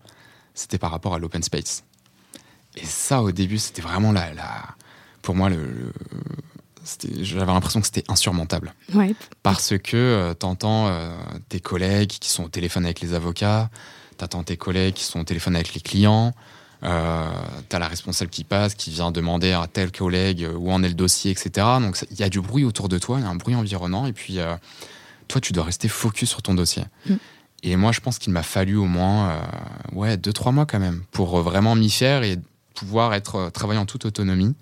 c'était par rapport à l'open space. Et ça, au début, c'était vraiment la, la, pour moi, le, j'avais l'impression que c'était insurmontable. Parce que euh, t'entends euh, tes collègues qui sont au téléphone avec les avocats, t'attends tes collègues qui sont au téléphone avec les clients, euh, t'as la responsable qui passe, qui vient demander à tel collègue où en est le dossier, etc. Donc il y a du bruit autour de toi, il y a un bruit environnant, et puis euh, toi, tu dois rester focus sur ton dossier. Mm. Et moi, je pense qu'il m'a fallu au moins euh, ouais, deux, trois mois quand même pour vraiment m'y faire et pouvoir être travailler en toute autonomie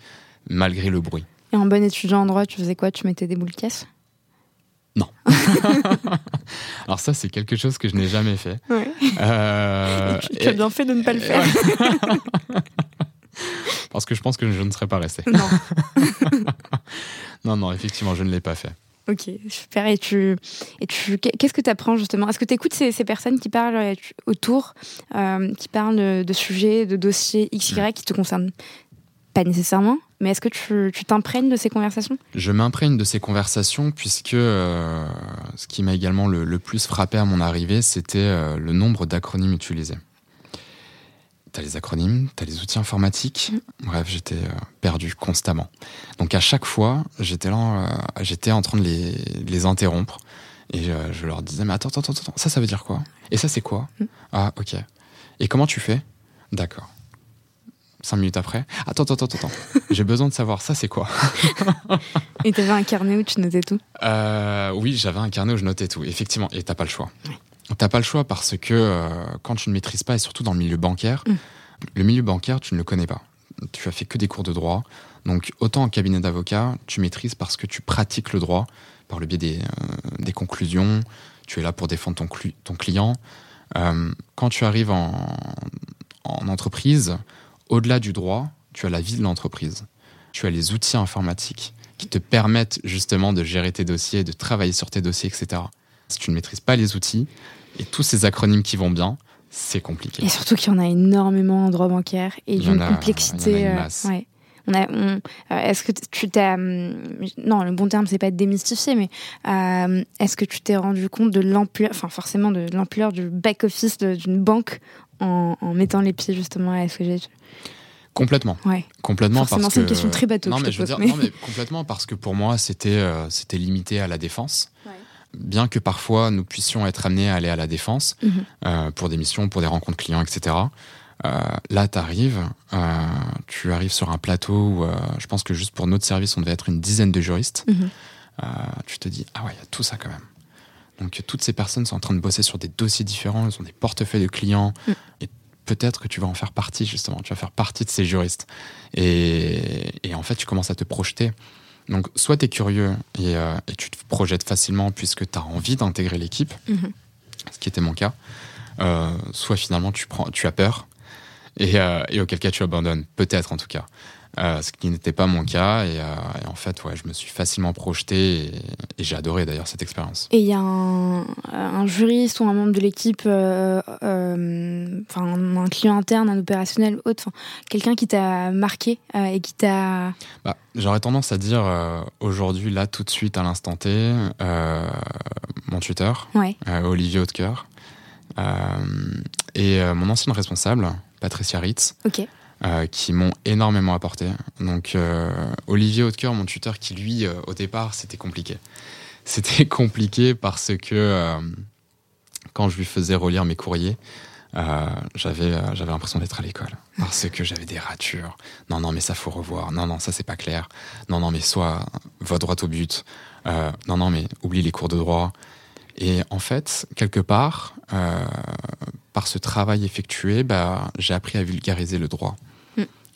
malgré le bruit. Et en bon étudiant en droit, tu faisais quoi? Tu mettais des boules caisse? Non. Alors ça, c'est quelque chose que je n'ai jamais fait. Euh, tu, as bien fait de ne pas le faire. Parce que je pense que je ne serais pas resté. Non. non, non, effectivement, je ne l'ai pas fait. Ok, super. Et tu, et tu, qu'est-ce que tu apprends justement? Est-ce que tu écoutes ces, personnes qui parlent euh, autour, euh, qui parlent de sujets, de dossiers XY mm. qui te concernent? Pas nécessairement, mais est-ce que tu t'imprègnes de ces conversations? Je m'imprègne de ces conversations puisque euh, ce qui m'a également le, plus frappé à mon arrivée, c'était euh, le nombre d'acronymes utilisés. T'as les acronymes, t'as les outils informatiques. Mm. Bref, j'étais euh, perdu constamment. Donc à chaque fois, j'étais là, j'étais en train de les, les interrompre et je leur disais mais attends, attends, attends, ça, ça veut dire quoi? Et ça, c'est quoi? Mm. Ah, ok. Et comment tu fais? D'accord cinq minutes après. Attends, attends, attends, attends. J'ai besoin de savoir ça, c'est quoi? Et t'avais un carnet où tu notais tout? Euh, Oui, j'avais un carnet où je notais tout, effectivement. Et t'as pas le choix. T'as pas le choix parce que euh, quand tu ne maîtrises pas, et surtout dans le milieu bancaire, mm. le milieu bancaire, tu ne le connais pas. Tu as fait que des cours de droit. Donc, autant en cabinet d'avocat, tu maîtrises parce que tu pratiques le droit par le biais des, euh, des conclusions. Tu es là pour défendre ton, ton client. quand tu arrives en, en entreprise, au-delà du droit, tu as la vie de l'entreprise. Tu as les outils informatiques qui te permettent justement de gérer tes dossiers, de travailler sur tes dossiers, etc. Si tu ne maîtrises pas les outils et tous ces acronymes qui vont bien, c'est compliqué. Et surtout qu'il y en a énormément en droit bancaire et d'une complexité. Euh, euh, est-ce que tu t'es. Euh, non, le bon terme, c'est pas de démystifier, mais est-ce que tu t'es rendu compte de l'ampleur, enfin forcément de l'ampleur du back-office d'une banque en, mettant les pieds justement à SOG Complètement. Ouais. Complètement Forcément, c'est une question très bateau. Non, mais je veux dire, non, mais complètement parce que pour moi, c'était euh, c'était limité à la défense. Bien que parfois nous puissions être amenés à aller à la défense mhm. euh, pour des missions, pour des rencontres clients, etc. Euh, là, tu arrives, tu arrives sur un plateau où je pense que juste pour notre service, on devait être une dizaine de juristes. Mhm. tu te dis, ah ouais, il y a tout ça quand même. Donc toutes ces personnes sont en train de bosser sur des dossiers différents, elles ont des portefeuilles de clients. Mm. Et peut-être que tu vas en faire partie, justement. Tu vas faire partie de ces juristes. Et, en fait, tu commences à te projeter. Donc, soit tu es curieux euh, et, tu te projettes facilement puisque tu as envie d'intégrer l'équipe, mm-hmm. ce qui était mon cas. Euh, soit finalement, tu, prends, tu as peur. et, et auquel cas tu abandonnes, peut-être en tout cas. Euh, ce qui n'était pas mon cas. Et, euh, en fait, ouais, je me suis facilement projeté et, j'ai adoré d'ailleurs cette expérience. Et il y a un, juriste ou un membre de l'équipe, euh, enfin un client interne, un opérationnel, autre, quelqu'un qui t'a marqué et qui t'a. Bah, J'aurais tendance à dire aujourd'hui, là, tout de suite, à l'instant T, mon tuteur, Olivier Hautecoeur, et mon ancienne responsable, Patricia Ritz. Ok. Euh, qui m'ont énormément apporté. Donc euh, Olivier Hautecoeur, mon tuteur, qui lui, euh, au départ, c'était compliqué. C'était compliqué parce que quand je lui faisais relire mes courriers, j'avais j'avais l'impression d'être à l'école parce que j'avais des ratures. Non non mais ça faut revoir. Non non ça c'est pas clair. Non non mais soit va droit au but. non non mais oublie les cours de droit. Et en fait quelque part par ce travail effectué, bah, j'ai appris à vulgariser le droit.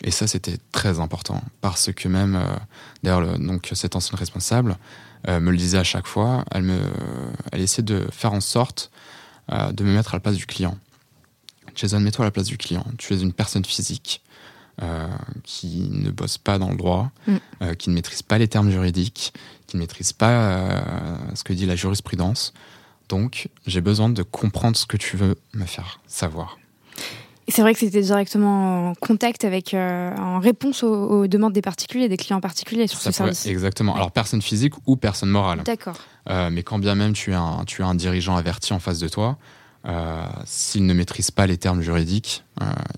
Et ça, c'était très important parce que même, euh, d'ailleurs, donc cette ancienne responsable euh, me le disait à chaque fois. Elle me, elle essayait de faire en sorte euh, de me mettre à la place du client. Jason, mets-toi à la place du client. Tu es une personne physique qui ne bosse pas dans le droit, mm. qui ne maîtrise pas les termes juridiques, qui ne maîtrise pas ce que dit la jurisprudence. Donc, j'ai besoin de comprendre ce que tu veux me faire savoir c'est vrai que c'était directement en contact avec, euh, en réponse aux, demandes des particuliers, des clients particuliers sur ce service. Exactement. Alors personne physique ou personne morale. D'accord. Euh, mais quand bien même tu as un, tu as un dirigeant averti en face de toi, euh, s'il ne maîtrise pas les termes juridiques,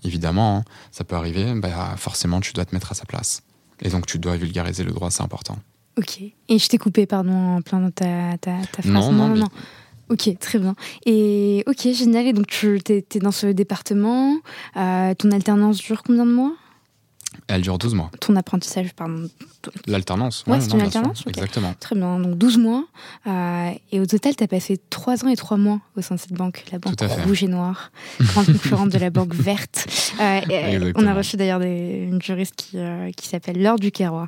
évidemment, hein, ça peut arriver, bah, forcément tu dois te mettre à sa place. Et donc tu dois vulgariser le droit, c'est important. Ok. Et je t'ai coupé, pardon, en plein dans ta, ta, ta phrase. Non, non, non. Ok, très bien. Et ok, génial. Et donc, tu es, dans ce département. Euh, ton alternance dure combien de mois? Elle dure 12 mois. Ton apprentissage, pardon, L'alternance, ouais, c'est une alternance Exactement. Très bien, donc 12 mois. Euh, et au total, tu as passé 3 ans et 3 mois au sein de cette banque, la banque rouge et noire, grande concurrente de la banque verte. Euh, on a reçu d'ailleurs une juriste qui, euh, qui s'appelle Laure Duquerrois,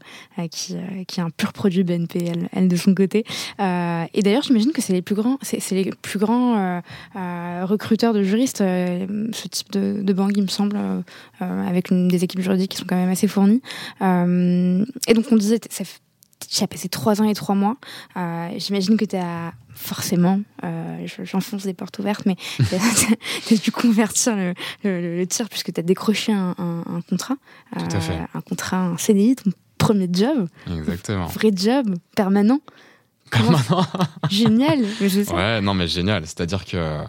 qui, qui est un pur produit BNP, elle, de son côté. et d'ailleurs, j'imagine que c'est les plus grands, c'est, les plus grands recruteurs de juristes, ce type de, de, banque, il me semble, avec une, des équipes juridiques qui sont quand même assez fournies. et donc, on disait, tu as passé trois ans et trois mois. Euh, j'imagine que tu as forcément, euh, j'enfonce des portes ouvertes, mais tu as dû convertir le, tir puisque tu as décroché un, contrat. Tout à fait. Euh, un contrat, un CDI, ton premier job. Exactement. Vrai job, permanent. Permanent. génial. ouais, non, mais génial. C'est-à-dire que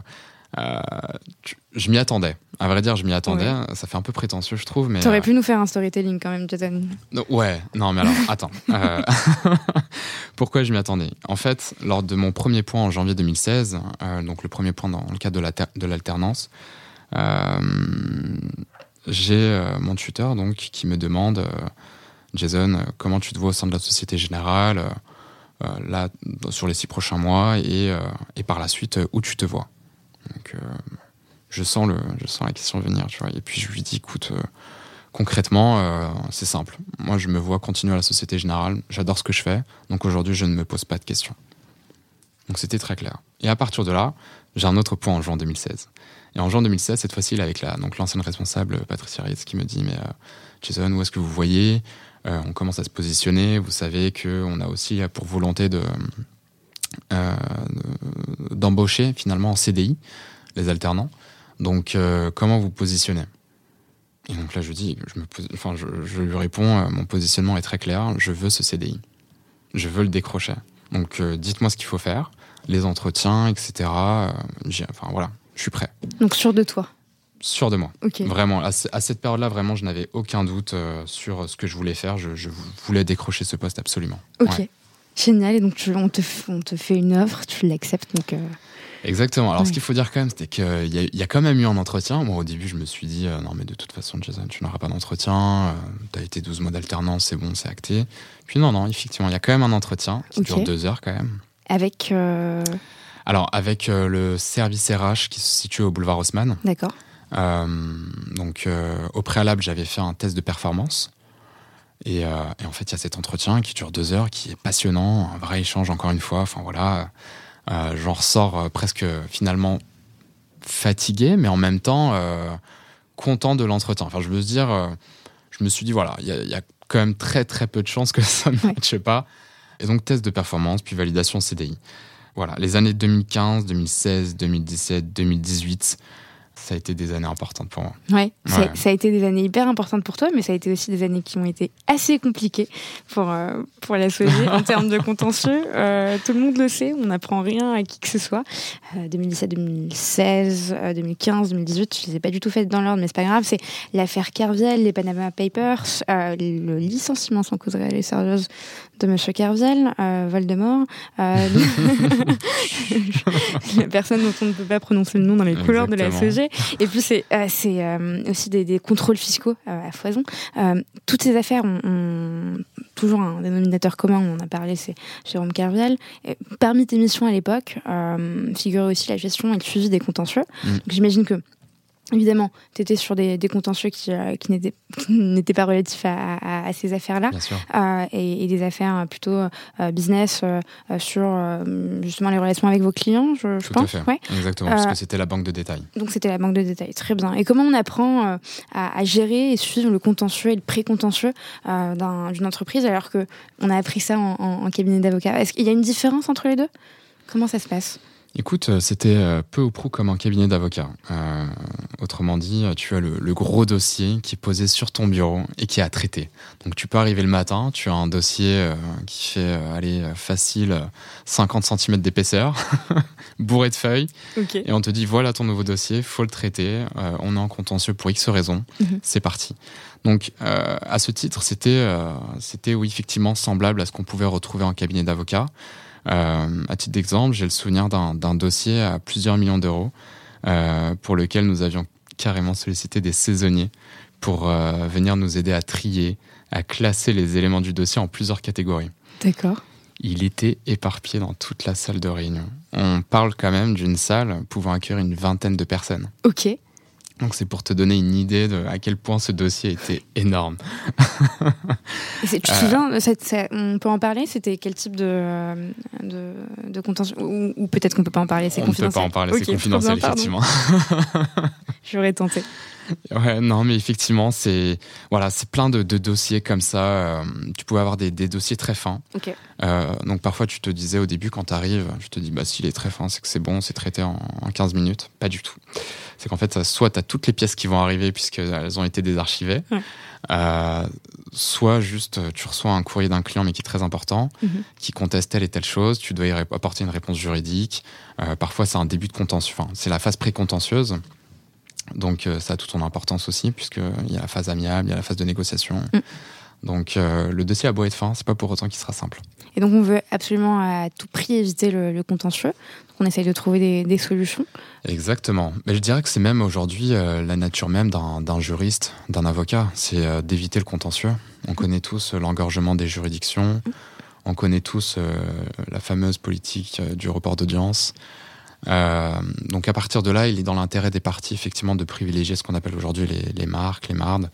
je m'y attendais. À vrai dire, je m'y attendais. Ça fait un peu prétentieux, je trouve. Mais t'aurais pu nous faire un storytelling quand même, Jason. Ouais, non, mais alors, attends. Euh, pourquoi je m'y attendais? En fait, lors de mon premier point en janvier 2016, euh, donc le premier point dans le cadre de l'alternance, euh, j'ai mon tuteur donc qui me demande, Jason, comment tu te vois au sein de la Société Générale, là sur les six prochains mois, et, et par la suite où tu te vois? Donc je sens, le, je sens la question venir, tu vois. Et puis je lui dis, écoute, euh, concrètement, euh, c'est simple. Moi, je me vois continuer à la Société Générale. J'adore ce que je fais. Donc aujourd'hui, je ne me pose pas de questions. Donc c'était très clair. Et à partir de là, j'ai un autre point en juin 2016. Et en juin 2016, cette fois-ci, avec la, donc l'ancienne responsable Patricia Ritz qui me dit, mais euh, Jason, où est-ce que vous voyez? On commence à se positionner. Vous savez qu'on a aussi pour volonté de d'embaucher finalement en CDI les alternants. Donc, euh, comment vous positionnez? Et donc là, je dis, je, me enfin, je, lui réponds, euh, mon positionnement est très clair, je veux ce CDI. Je veux le décrocher. Donc, euh, dites-moi ce qu'il faut faire, les entretiens, etc. enfin, voilà, je suis prêt. Donc, sûr de toi? Sûr de moi. Vraiment, à, cette période-là, vraiment, je n'avais aucun doute sur ce que je voulais faire. Je, voulais décrocher ce poste absolument. Ok. Génial. Et donc, tu, on, te, on, te, fait une offre, tu l'acceptes. Donc, Exactement. Alors, ce qu'il faut dire quand même, c'était qu'il y, y, a quand même eu un entretien. Moi, au début, je me suis dit, euh, non, mais de toute façon, Jason, tu n'auras pas d'entretien. Euh, tu as été 12 mois d'alternance, c'est bon, c'est acté. Puis, non, non, effectivement, il y a quand même un entretien qui dure deux heures quand même. Avec. Euh, Alors, avec le service RH qui se situe au boulevard Haussmann. D'accord. donc, au préalable, j'avais fait un test de performance. Et, et en fait, il y a cet entretien qui dure deux heures, qui est passionnant, un vrai échange encore une fois. Enfin, voilà euh, j'en ressors euh, presque finalement fatigué, mais en même temps euh, content de l'entretien. Enfin, je veux dire, euh, je me suis dit, voilà, il y, a quand même très très peu de chances que ça ne marche pas. Et donc, test de performance, puis validation CDI. Voilà, les années 2015, 2016, 2017, 2018 ça a été des années importantes pour moi. Ouais, Ça, a été des années hyper importantes pour toi, mais ça a été aussi des années qui ont été assez compliquées pour, euh, pour la SOG en termes de contentieux. Euh, tout le monde le sait, on n'apprend rien à qui que ce soit. 2017, 2016, 2015, 2018, je ne les ai pas du tout faites dans l'ordre, mais c'est pas grave. C'est l'affaire Kerviel, les Panama Papers, euh, le licenciement sans cause réelle et sérieuse de Monsieur Kerviel, Voldemort, la personne dont on ne peut pas prononcer le nom dans les couleurs de la SOG. Et puis, c'est euh, euh, aussi des, contrôles fiscaux euh, à foison. toutes ces affaires ont, toujours un dénominateur commun, on en a parlé, c'est Jérôme Carviel. parmi tes missions à l'époque, figurait aussi la gestion et le suivi des contentieux. Mmh. J'imagine que Évidemment, tu étais sur des, contentieux qui, euh, qui n'étaient pas relatifs à, ces affaires-là, euh, et, des affaires plutôt euh, business sur justement les relations avec vos clients, je, Tout pense. À fait. Exactement, parce que c'était la banque de détail. Donc c'était la banque de détail, très bien. Et comment on apprend à, gérer et suivre le contentieux et le pré-contentieux d'une entreprise alors que on a appris ça en, en cabinet d'avocat Est-ce qu'il y a une différence entre les deux? Comment ça se passe? Écoute, euh, c'était euh, peu ou prou comme un cabinet d'avocat. Euh, autrement dit, tu as le, gros dossier qui est posé sur ton bureau et qui est à traiter. Donc tu peux arriver le matin, tu as un dossier qui fait aller facile 50 cm d'épaisseur, bourré de feuilles, et on te dit voilà ton nouveau dossier, faut le traiter, on est en contentieux pour X raisons, mhm. c'est parti. Donc à ce titre, c'était c'était oui effectivement semblable à ce qu'on pouvait retrouver en cabinet d'avocat. Euh, à titre d'exemple, j'ai le souvenir d'un dossier à plusieurs millions d'euros euh, pour lequel nous avions carrément sollicité des saisonniers pour euh, venir nous aider à trier, à classer les éléments du dossier en plusieurs catégories. D'accord. Il était éparpillé dans toute la salle de réunion. On parle quand même d'une salle pouvant accueillir une vingtaine de personnes. Ok. Donc c'est pour te donner une idée de à quel point ce dossier était énorme. tu te souviens, on peut en parler? C'était quel type de, de, de contentieux Ou, peut-être qu'on peut pas en parler, c'est confidentiel. On ne peut pas en parler, c'est confidentiel, effectivement. J'aurais tenté. Ouais, non, mais effectivement, c'est voilà, c'est plein de, dossiers comme ça. Euh, tu pouvais avoir des, dossiers très fins. Euh, donc parfois, tu te disais au début, quand tu arrives, je te dis, bah s'il est très fin, c'est que c'est bon, c'est traité en, 15 minutes. Pas du tout. C'est qu'en fait, soit tu as toutes les pièces qui vont arriver puisqu'elles ont été désarchivées, euh, soit juste tu reçois un courrier d'un client mais qui est très important, mhm. qui conteste telle et telle chose, tu dois y apporter une réponse juridique. parfois, c'est un début de contentieux. Enfin, c'est la phase pré-contentieuse. Donc euh, ça a toute son importance aussi, puisqu'il y a la phase amiable, il y a la phase de négociation. Mm. Donc euh, le dossier a beau être fin, c'est pas pour autant qu'il sera simple. Et donc on veut absolument à tout prix éviter le, contentieux. Donc on essaye de trouver des, solutions. Exactement. Mais je dirais que c'est même aujourd'hui euh, la nature même d'un juriste, d'un avocat, c'est d'éviter le contentieux. On connaît tous l'engorgement des juridictions. Mm. On connaît tous la fameuse politique du report d'audience. Euh, donc à partir de là, il est dans l'intérêt des parties effectivement de privilégier ce qu'on appelle aujourd'hui les, marques, les mardes,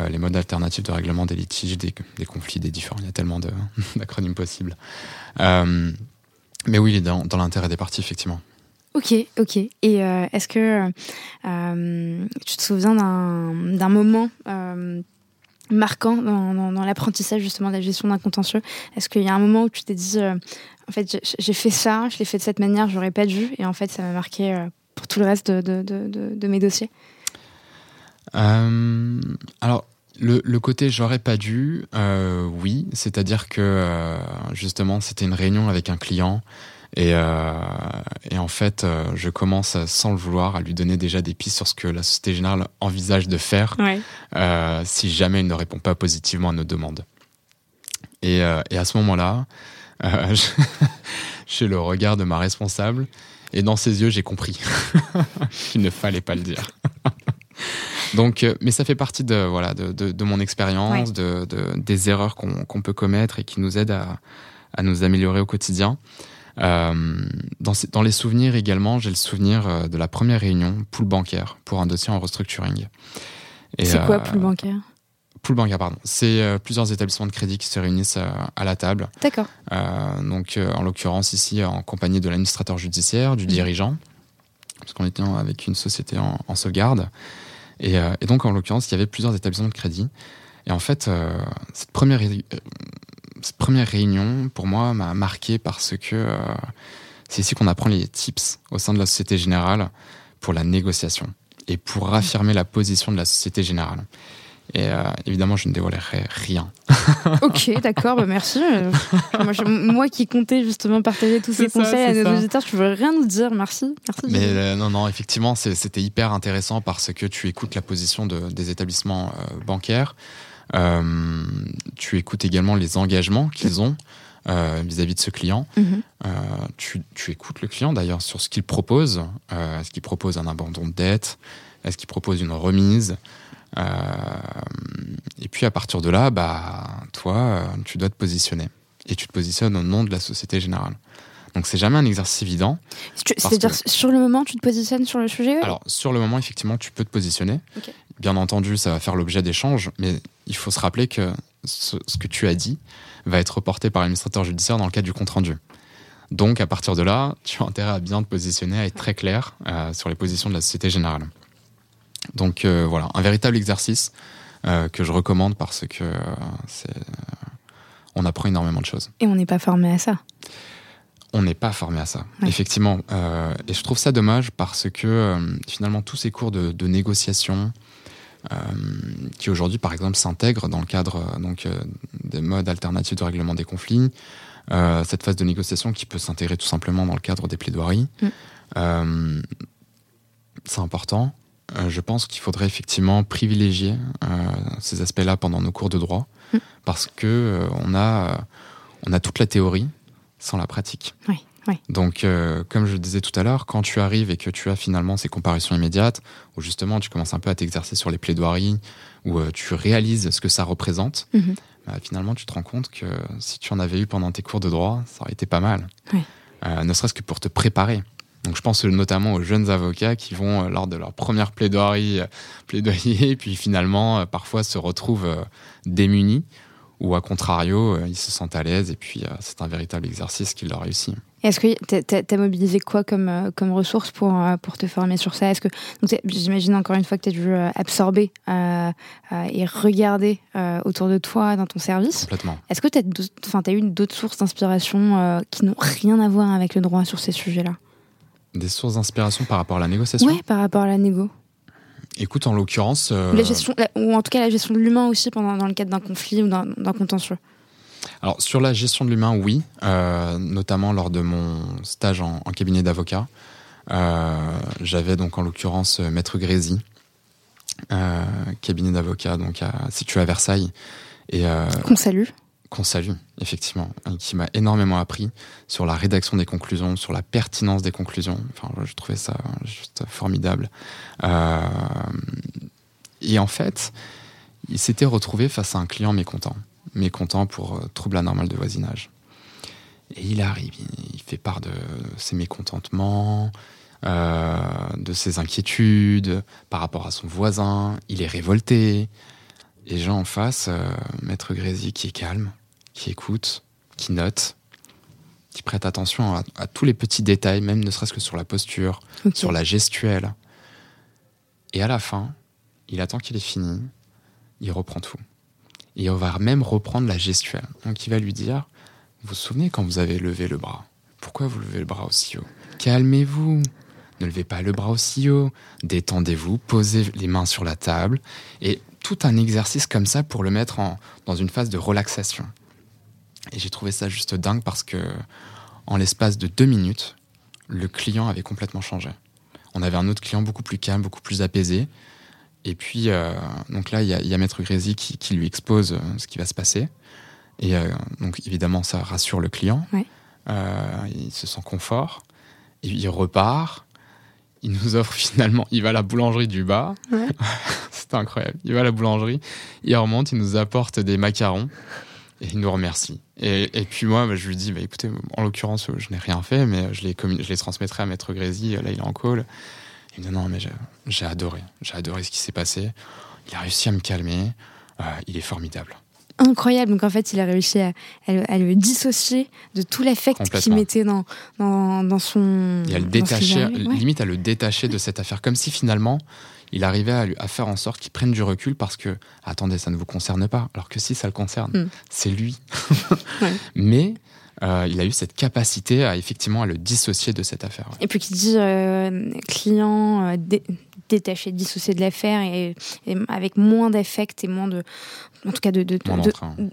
euh, les modes alternatifs de règlement des litiges, des, conflits, des différents. Il y a tellement d'acronymes possibles. Euh, mais oui, il est dans, l'intérêt des parties effectivement. Ok, ok. Et est-ce que tu te souviens d'un moment marquant dans, dans l'apprentissage justement de la gestion d'un contentieux Est-ce qu'il y a un moment où tu t'es dit en fait, j'ai fait ça, je l'ai fait de cette manière, j'aurais pas dû, et en fait, ça m'a marqué euh, pour tout le reste de, de, de, mes dossiers? Euh, alors, le, le, côté j'aurais pas dû, euh, oui, c'est-à-dire que justement, c'était une réunion avec un client. Et, et en fait, je commence sans le vouloir à lui donner déjà des pistes sur ce que la Société Générale envisage de faire si jamais il ne répond pas positivement à nos demandes. Et, et à ce moment-là, euh, j'ai le regard de ma responsable et dans ses yeux, j'ai compris qu'il ne fallait pas le dire. Donc, euh, mais ça fait partie de voilà de, de, mon expérience, de, des erreurs qu'on peut commettre et qui nous aident à, à nous améliorer au quotidien. Euh, dans, dans, les souvenirs également, j'ai le souvenir de la première réunion pool bancaire pour un dossier en restructuring. C'est quoi pool bancaire? Pool bancaire, pardon. C'est euh, plusieurs établissements de crédit qui se réunissent euh, à la table. D'accord. Euh, donc, en l'occurrence, ici, en compagnie de l'administrateur judiciaire, du mmh. dirigeant, parce qu'on était avec une société en, sauvegarde. Et, et, donc, en l'occurrence, il y avait plusieurs établissements de crédit. Et en fait, cette première cette première réunion, pour moi, m'a marqué parce que euh, c'est ici qu'on apprend les tips au sein de la Société Générale pour la négociation et pour affirmer la position de la Société Générale. Et euh, évidemment, je ne dévoilerai rien. ok, d'accord, bah merci. Euh, moi, qui comptais justement partager tous ces conseils à nos auditeurs, tu veux rien nous dire, merci. merci Mais non, non, effectivement, c'était hyper intéressant parce que tu écoutes la position de, des établissements bancaires. Euh, tu écoutes également les engagements qu'ils ont euh, vis-à-vis de ce client. Mhm. Euh, tu, écoutes le client d'ailleurs sur ce qu'il propose. Est-ce qu'il propose un abandon de dette? Est-ce qu'il propose une remise? Et puis à partir de là, bah, toi, tu dois te positionner. Et tu te positionnes au nom de la Société Générale. Donc c'est jamais un exercice évident. C'est-à-dire sur le moment, tu te positionnes sur le sujet? Alors sur le moment, effectivement, tu peux te positionner. Bien entendu, ça va faire l'objet d'échanges, mais il faut se rappeler que ce, que tu as dit va être reporté par l'administrateur judiciaire dans le cadre du compte rendu. Donc à partir de là, tu as intérêt à bien te positionner, à être très clair euh, sur les positions de la Société Générale. Donc euh, voilà, un véritable exercice euh, que je recommande parce que c'est on apprend énormément de choses. Et on n'est pas formé à ça on n'est pas formé à ça, effectivement. Euh, et je trouve ça dommage parce que euh, finalement tous ces cours de, négociation qui aujourd'hui par exemple s'intègrent dans le cadre donc des modes alternatifs de règlement des conflits, cette phase de négociation qui peut s'intégrer tout simplement dans le cadre des plaidoiries, mm. c'est important. je pense qu'il faudrait effectivement privilégier ces aspects-là pendant nos cours de droit mm. parce que on a on a toute la théorie sans la pratique. Oui, oui. Donc, euh, comme je disais tout à l'heure, quand tu arrives et que tu as finalement ces comparaisons immédiates, où justement tu commences un peu à t'exercer sur les plaidoiries, où euh, tu réalises ce que ça représente, mhm. bah, finalement tu te rends compte que si tu en avais eu pendant tes cours de droit, ça aurait été pas mal. Euh, ne serait-ce que pour te préparer. Donc je pense notamment aux jeunes avocats qui vont, lors de leur première plaidoirie, plaidoyer, puis finalement parfois se retrouvent démunis ou à contrario, ils se sentent à l'aise et puis c'est un véritable exercice qui leur réussit. Est-ce que tu as, mobilisé quoi comme, euh, comme ressources pour, pour te former sur ça? Est-ce que J'imagine encore une fois que tu as dû absorber et regarder autour de toi dans ton service. Complètement. Est-ce que tu as, as, eu d'autres sources d'inspiration qui n'ont rien à voir avec le droit sur ces sujets-là? Des sources d'inspiration par rapport à la négociation? Oui, par rapport à la négo. Écoute, en l'occurrence. Euh, la gestion, ou en tout cas la gestion de l'humain aussi pendant, dans le cadre d'un conflit ou d'un contentieux. Alors, sur la gestion de l'humain, oui, euh, notamment lors de mon stage en, cabinet d'avocat. Euh, j'avais donc en l'occurrence Maître Grézy, cabinet d'avocat donc situé à Versailles. Et, Qu'on salue qu'on salue, effectivement, et qui m'a énormément appris sur la rédaction des conclusions, sur la pertinence des conclusions. Enfin, je trouvais ça juste formidable. Euh, et en fait, il s'était retrouvé face à un client mécontent, mécontent pour euh, trouble anormal de voisinage. Et il arrive, il, fait part de ses mécontentements, euh, de ses inquiétudes par rapport à son voisin. Il est révolté, et gens en face, euh, Maître Grézy qui est calme, qui écoute, qui note, qui prête attention à, tous les petits détails, même ne serait-ce que sur la posture, sur la gestuelle. Et à la fin, il attend qu'il ait fini, il reprend tout. Et on va même reprendre la gestuelle. Donc il va lui dire, vous vous souvenez quand vous avez levé le bras? Pourquoi vous levez le bras aussi haut? Calmez-vous, ne levez pas le bras aussi haut, détendez-vous, posez les mains sur la table et tout un exercice comme ça pour le mettre en, dans une phase de relaxation. Et j'ai trouvé ça juste dingue parce que, en l'espace de deux minutes, le client avait complètement changé. On avait un autre client beaucoup plus calme, beaucoup plus apaisé. Et puis, euh, donc là, il y, a Maître Grézy qui, lui expose euh, ce qui va se passer. Et euh, donc, évidemment, ça rassure le client. il se sent confort. Et il repart il nous offre finalement, il va à la boulangerie du bas. c'est incroyable. Il va à la boulangerie, il remonte, il nous apporte des macarons et il nous remercie. Et, puis moi, bah, je lui dis, bah, écoutez, en l'occurrence, je n'ai rien fait, mais je les, je les transmettrai à Maître Grézy, là il est en call. Il me dit, non, mais j'ai adoré, j'ai adoré ce qui s'est passé. Il a réussi à me calmer, euh, il est formidable incroyable. Donc en fait, il a réussi à, le dissocier de tout l'affect qu'il mettait dans, dans, son. Et à le détacher, limite à le détacher de cette affaire, comme si finalement il arrivait à, à faire en sorte qu'il prenne du recul parce que, attendez, ça ne vous concerne pas, alors que si ça le concerne, mm. c'est lui. Mais euh, il a eu cette capacité à effectivement à le dissocier de cette affaire. Et puis qui dit euh, client euh, détaché, dissocié de l'affaire et, avec moins d'affect et moins de, en tout cas de, de,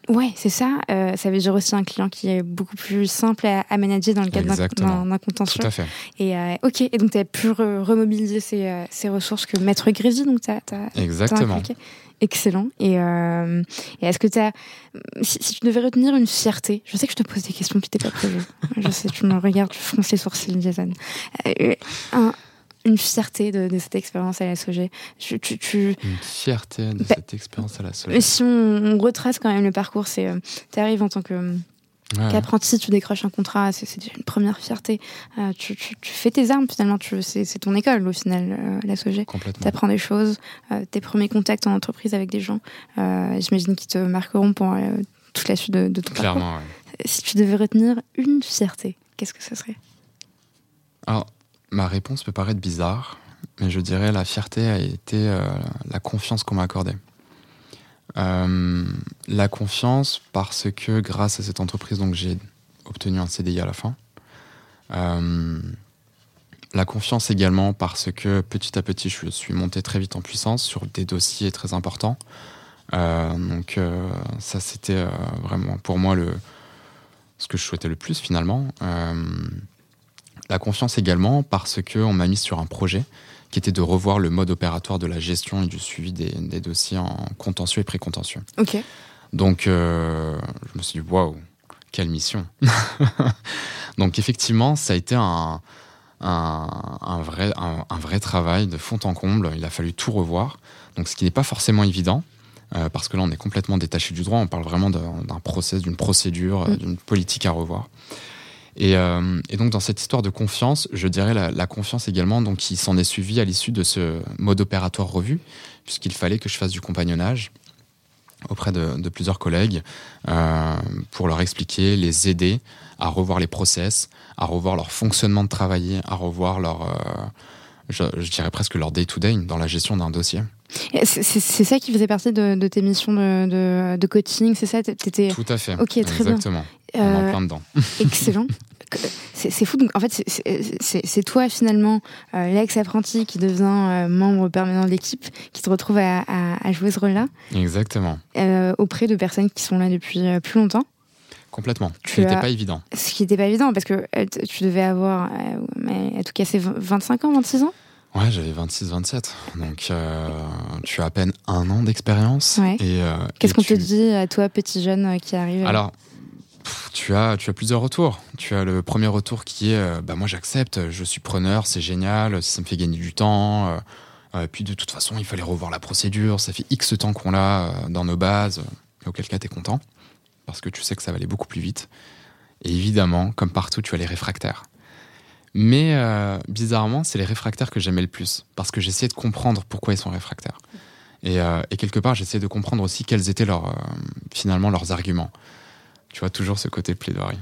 ouais, c'est ça. ça veut dire aussi un client qui est beaucoup plus simple à, manager dans le cadre d'un contentieux. Tout à fait. Et ok, et donc tu as pu remobiliser ces, ressources que Maître Grézy, donc tu as, Exactement. Excellent. Et, euh, est-ce que tu as. Si, tu devais retenir une fierté, je sais que je te pose des questions qui n'étaient pas prévues. je sais, tu me regardes, tu fronces les sourcils, Jason. Euh, une fierté de, cette expérience à la SOG. Tu, Une fierté de bah, cette expérience à la SOG. Si on, retrace quand même le parcours, c'est. Euh, tu arrives en tant que Qu'apprenti, tu décroches un contrat, c'est une première fierté. Euh, tu, fais tes armes finalement, c'est ton école au final, euh, la SOG. Tu apprends des choses, euh, tes premiers contacts en entreprise avec des gens, j'imagine qu'ils te marqueront pour toute la suite de, ton Clairement, parcours. Si tu devais retenir une fierté, qu'est-ce que ce serait? Alors, ma réponse peut paraître bizarre, mais je dirais la fierté a été la confiance qu'on m'a accordée. Euh, la confiance parce que grâce à cette entreprise, donc j'ai obtenu un CDI à la fin. Euh, la confiance également parce que petit à petit, je suis monté très vite en puissance sur des dossiers très importants. Euh, donc ça, c'était vraiment pour moi le, ce que je souhaitais le plus finalement. la confiance également parce qu'on m'a mis sur un projet qui était de revoir le mode opératoire de la gestion et du suivi des, dossiers en contentieux et pré-contentieux. Ok. Donc, euh, je me suis dit, waouh, quelle mission Donc, effectivement, ça a été un, un, vrai, un, vrai travail de fond en comble. Il a fallu tout revoir. Donc, ce qui n'est pas forcément évident, euh, parce que là, on est complètement détaché du droit. On parle vraiment d'un process, d'une procédure, mm. d'une politique à revoir. Euh, et, donc dans cette histoire de confiance, je dirais la, confiance également, donc qui s'en est suivi à l'issue de ce mode opératoire revu, puisqu'il fallait que je fasse du compagnonnage auprès de, plusieurs collègues euh, pour leur expliquer, les aider à revoir les process, à revoir leur fonctionnement de travail, à revoir leur, euh, je, dirais presque leur day-to-day dans la gestion d'un dossier. C'est ça qui faisait partie de, tes missions de, de, coaching, c'est ça? Étais... Tout à fait. Ok, très Exactement. On en euh, plein dedans. Excellent. C'est fou. Donc, en fait, c'est toi finalement, euh, l'ex-apprenti qui devient euh, membre permanent de l'équipe, qui te retrouve à, jouer ce rôle-là. Exactement. auprès de personnes qui sont là depuis plus longtemps. Complètement. Ce n'était pas évident. Ce qui n'était pas évident parce que tu devais avoir, en tout cas, c'est 25 ans, 26 ans? Ouais, j'avais 26, 27. Donc, tu as à peine un an d'expérience. et Qu'est-ce qu'on te dit à toi, petit jeune qui arrive Alors, tu as, tu as plusieurs retours. Tu as le premier retour qui est euh, bah moi j'accepte, je suis preneur, c'est génial, ça me fait gagner du temps. Euh, euh, puis de toute façon, il fallait revoir la procédure, ça fait X temps qu'on l'a dans nos bases. auquel cas, tu es content parce que tu sais que ça va aller beaucoup plus vite. Et évidemment, comme partout, tu as les réfractaires. Mais bizarrement, c'est les réfractaires que j'aimais le plus parce que j'essayais de comprendre pourquoi ils sont réfractaires. Et, et quelque part, j'essayais de comprendre aussi quels étaient leurs, finalement leurs arguments. Tu vois, toujours ce côté plaidoirie.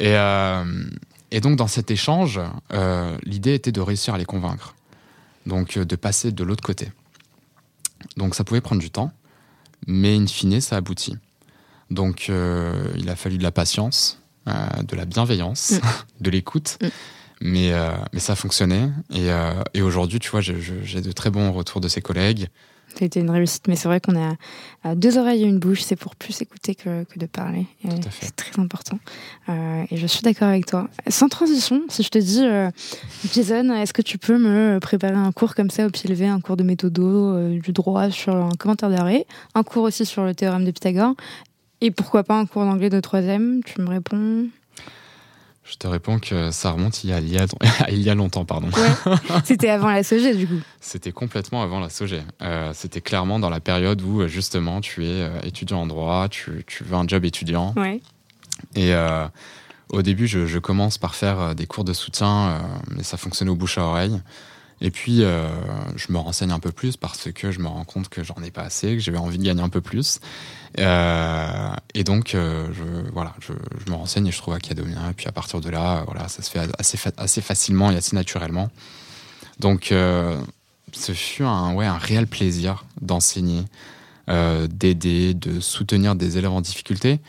Et, euh, et, donc, dans cet échange, euh, l'idée était de réussir à les convaincre. Donc, euh, de passer de l'autre côté. Donc, ça pouvait prendre du temps, mais in fine, ça aboutit. Donc, il a fallu de la patience, de la bienveillance, mm. de l'écoute. Mm. Mais, mais ça fonctionnait. Et, et aujourd'hui, tu vois, j'ai de très bons retours de ses collègues. Été une réussite, mais c'est vrai qu'on a deux oreilles et une bouche, c'est pour plus écouter que, que de parler. C'est très important. Euh, et je suis d'accord avec toi. Sans transition, si je te dis, euh, Jason, est-ce que tu peux me préparer un cours comme ça au pied levé, un cours de méthodo, euh, du droit sur un commentaire d'arrêt, un cours aussi sur le théorème de Pythagore, et pourquoi pas un cours d'anglais de troisième? Tu me réponds? Je te réponds que ça remonte il y a, il y a, longtemps, pardon. C'était avant la SOG, du coup. C'était complètement avant la SOG. Euh, c'était clairement dans la période où, justement, tu es euh, étudiant en droit, tu, tu, veux un job étudiant. Ouais. Et euh, au début, je, je, commence par faire des cours de soutien, mais ça fonctionnait au bouche à oreille. Et puis, euh, je me renseigne un peu plus parce que je me rends compte que j'en ai pas assez, que j'avais envie de gagner un peu plus. Euh, et donc, euh, je, voilà, je, me renseigne et je trouve Academia. Et puis, à partir de là, voilà, ça se fait assez, facilement et assez naturellement. Donc, ce fut un, ouais, réel plaisir d'enseigner, d'aider, de soutenir des élèves en difficulté.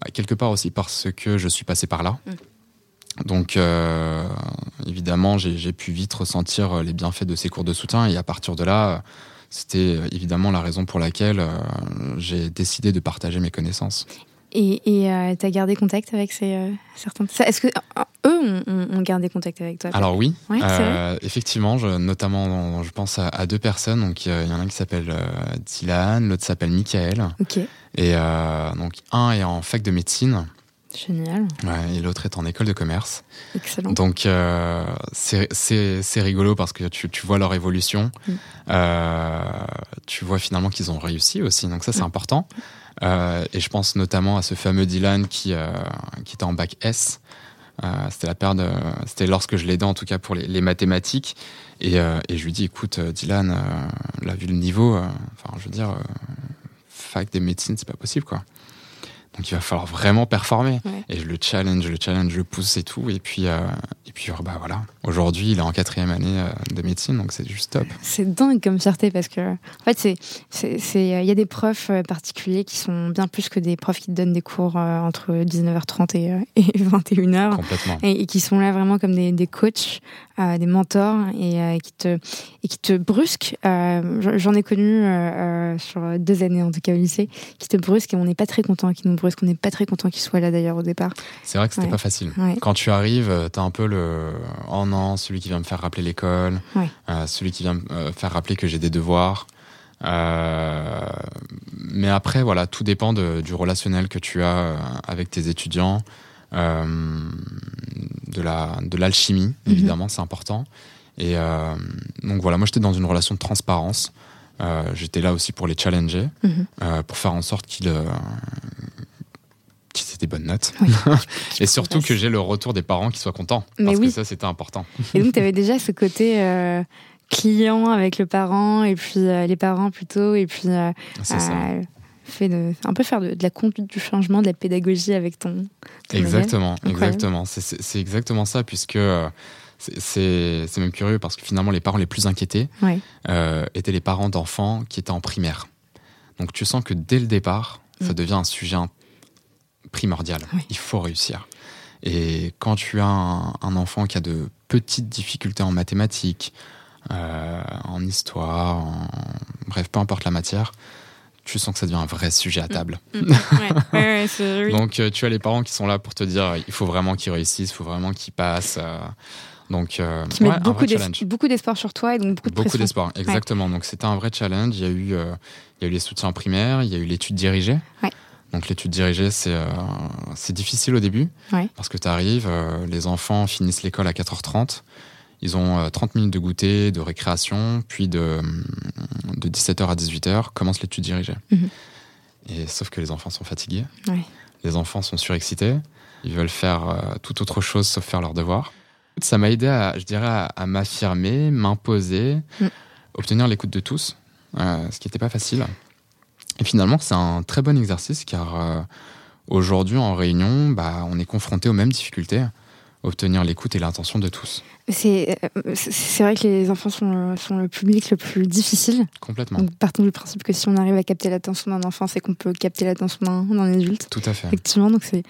Bah, quelque part aussi parce que je suis passé par là. Mm. Donc, euh, évidemment, j'ai pu vite ressentir les bienfaits de ces cours de soutien. Et à partir de là, c'était évidemment la raison pour laquelle euh, j'ai décidé de partager mes connaissances. Et tu as gardé contact avec ces, certains? Est-ce que eux ont, gardé contact avec toi? Alors oui, effectivement, je, notamment, je pense à, deux personnes. Donc il y en a un qui s'appelle Dylan, l'autre s'appelle Michael. Ok. Et euh, donc, un est en fac de médecine. Génial. Ouais, et l'autre est en école de commerce. Excellent. Donc, euh, c'est rigolo parce que tu, tu vois leur évolution. Mm. Euh, tu vois finalement qu'ils ont réussi aussi. Donc, ça, c'est mm. important. Euh, et je pense notamment à ce fameux Dylan qui, euh, qui était en bac S. C'était la période, c'était lorsque je l'aidais en tout cas pour les, les mathématiques. Et, et, je lui dis, écoute, Dylan, là, vu le niveau, enfin, je veux dire, fac des médecines, c'est pas possible, quoi. Donc il va falloir vraiment performer. Et je le challenge, le challenge, je le pousse et tout. Et puis, euh, et puis bah voilà. Aujourd'hui, il est en quatrième année euh, de médecine, donc c'est juste top. C'est dingue comme fierté parce que, en fait, c'est, il y a des profs euh, particuliers qui sont bien plus que des profs qui te donnent des cours entre 19h30 et, et 21h. Complètement. Et, qui sont là vraiment comme des, des coachs, des mentors et qui te, et qui te brusquent. j'en ai connu sur deux années en tout cas au lycée, qui te brusquent et on n'est pas très content, qui nous brusquent qu'on n'est pas très content qu'il soit là d'ailleurs au départ. C'est vrai que c'était pas facile. Quand tu arrives, euh, tu as un peu le oh non, celui qui vient me faire rappeler l'école, euh, celui qui vient me euh, faire rappeler que j'ai des devoirs. mais après, voilà, tout dépend du relationnel que tu as avec tes étudiants, de la de l'alchimie, mhm. évidemment, c'est important. Et donc voilà, moi j'étais dans une relation de transparence. j'étais là aussi pour les challenger, mhm. pour faire en sorte qu'ils c'était des bonnes notes. et surtout que j'ai le retour des parents qui soient contents. parce que ça, c'était important. Et donc, tu avais déjà ce côté euh, client avec le parent, et puis euh, les parents plutôt, et puis euh, fait de, un peu faire de, la conduite du changement, de la pédagogie avec ton. exactement, exactement. C'est exactement ça, puisque. c'est même curieux parce que finalement, les parents les plus inquiétés étaient les parents d'enfants qui étaient en primaire. Donc tu sens que dès le départ, ça mm. devient un sujet primordial. Il faut réussir. Et quand tu as un, enfant qui a de petites difficultés en mathématiques, euh, en histoire, bref, peu importe la matière, tu sens que ça devient un vrai sujet à table. Donc euh, tu as les parents qui sont là pour te dire il faut vraiment qu'ils réussissent, il faut vraiment qu'ils passent. Euh, donc, qui mettent beaucoup d'espoir sur toi et donc beaucoup de Beaucoup d'espoir, exactement. Donc c'était un vrai challenge. Il y a eu, il y a eu les soutiens primaires, il y a eu l'étude dirigée. Donc l'étude dirigée, c'est euh, difficile au début, parce que tu arrives, euh, les enfants finissent l'école à 4h30, ils ont 30 euh, minutes de goûter, de récréation, puis de, de 17h à 18h commence l'étude dirigée. Mhm. Et sauf que les enfants sont fatigués, les enfants sont surexcités, ils veulent faire tout autre chose sauf faire leurs devoirs. Ça m'a aidé, à, je dirais, à, m'affirmer, m'imposer, mm. obtenir l'écoute de tous, ce qui n'était pas facile. Et finalement, c'est un très bon exercice car euh, aujourd'hui en réunion, bah, on est confronté aux mêmes difficultés, obtenir l'écoute et l'intention de tous. Euh, c'est vrai que les enfants sont, sont, le public le plus difficile. Complètement. Donc, partons du principe que si on arrive à capter l'attention d'un enfant, c'est qu'on peut capter l'attention d'un adulte. Tout à fait. Effectivement, donc c'est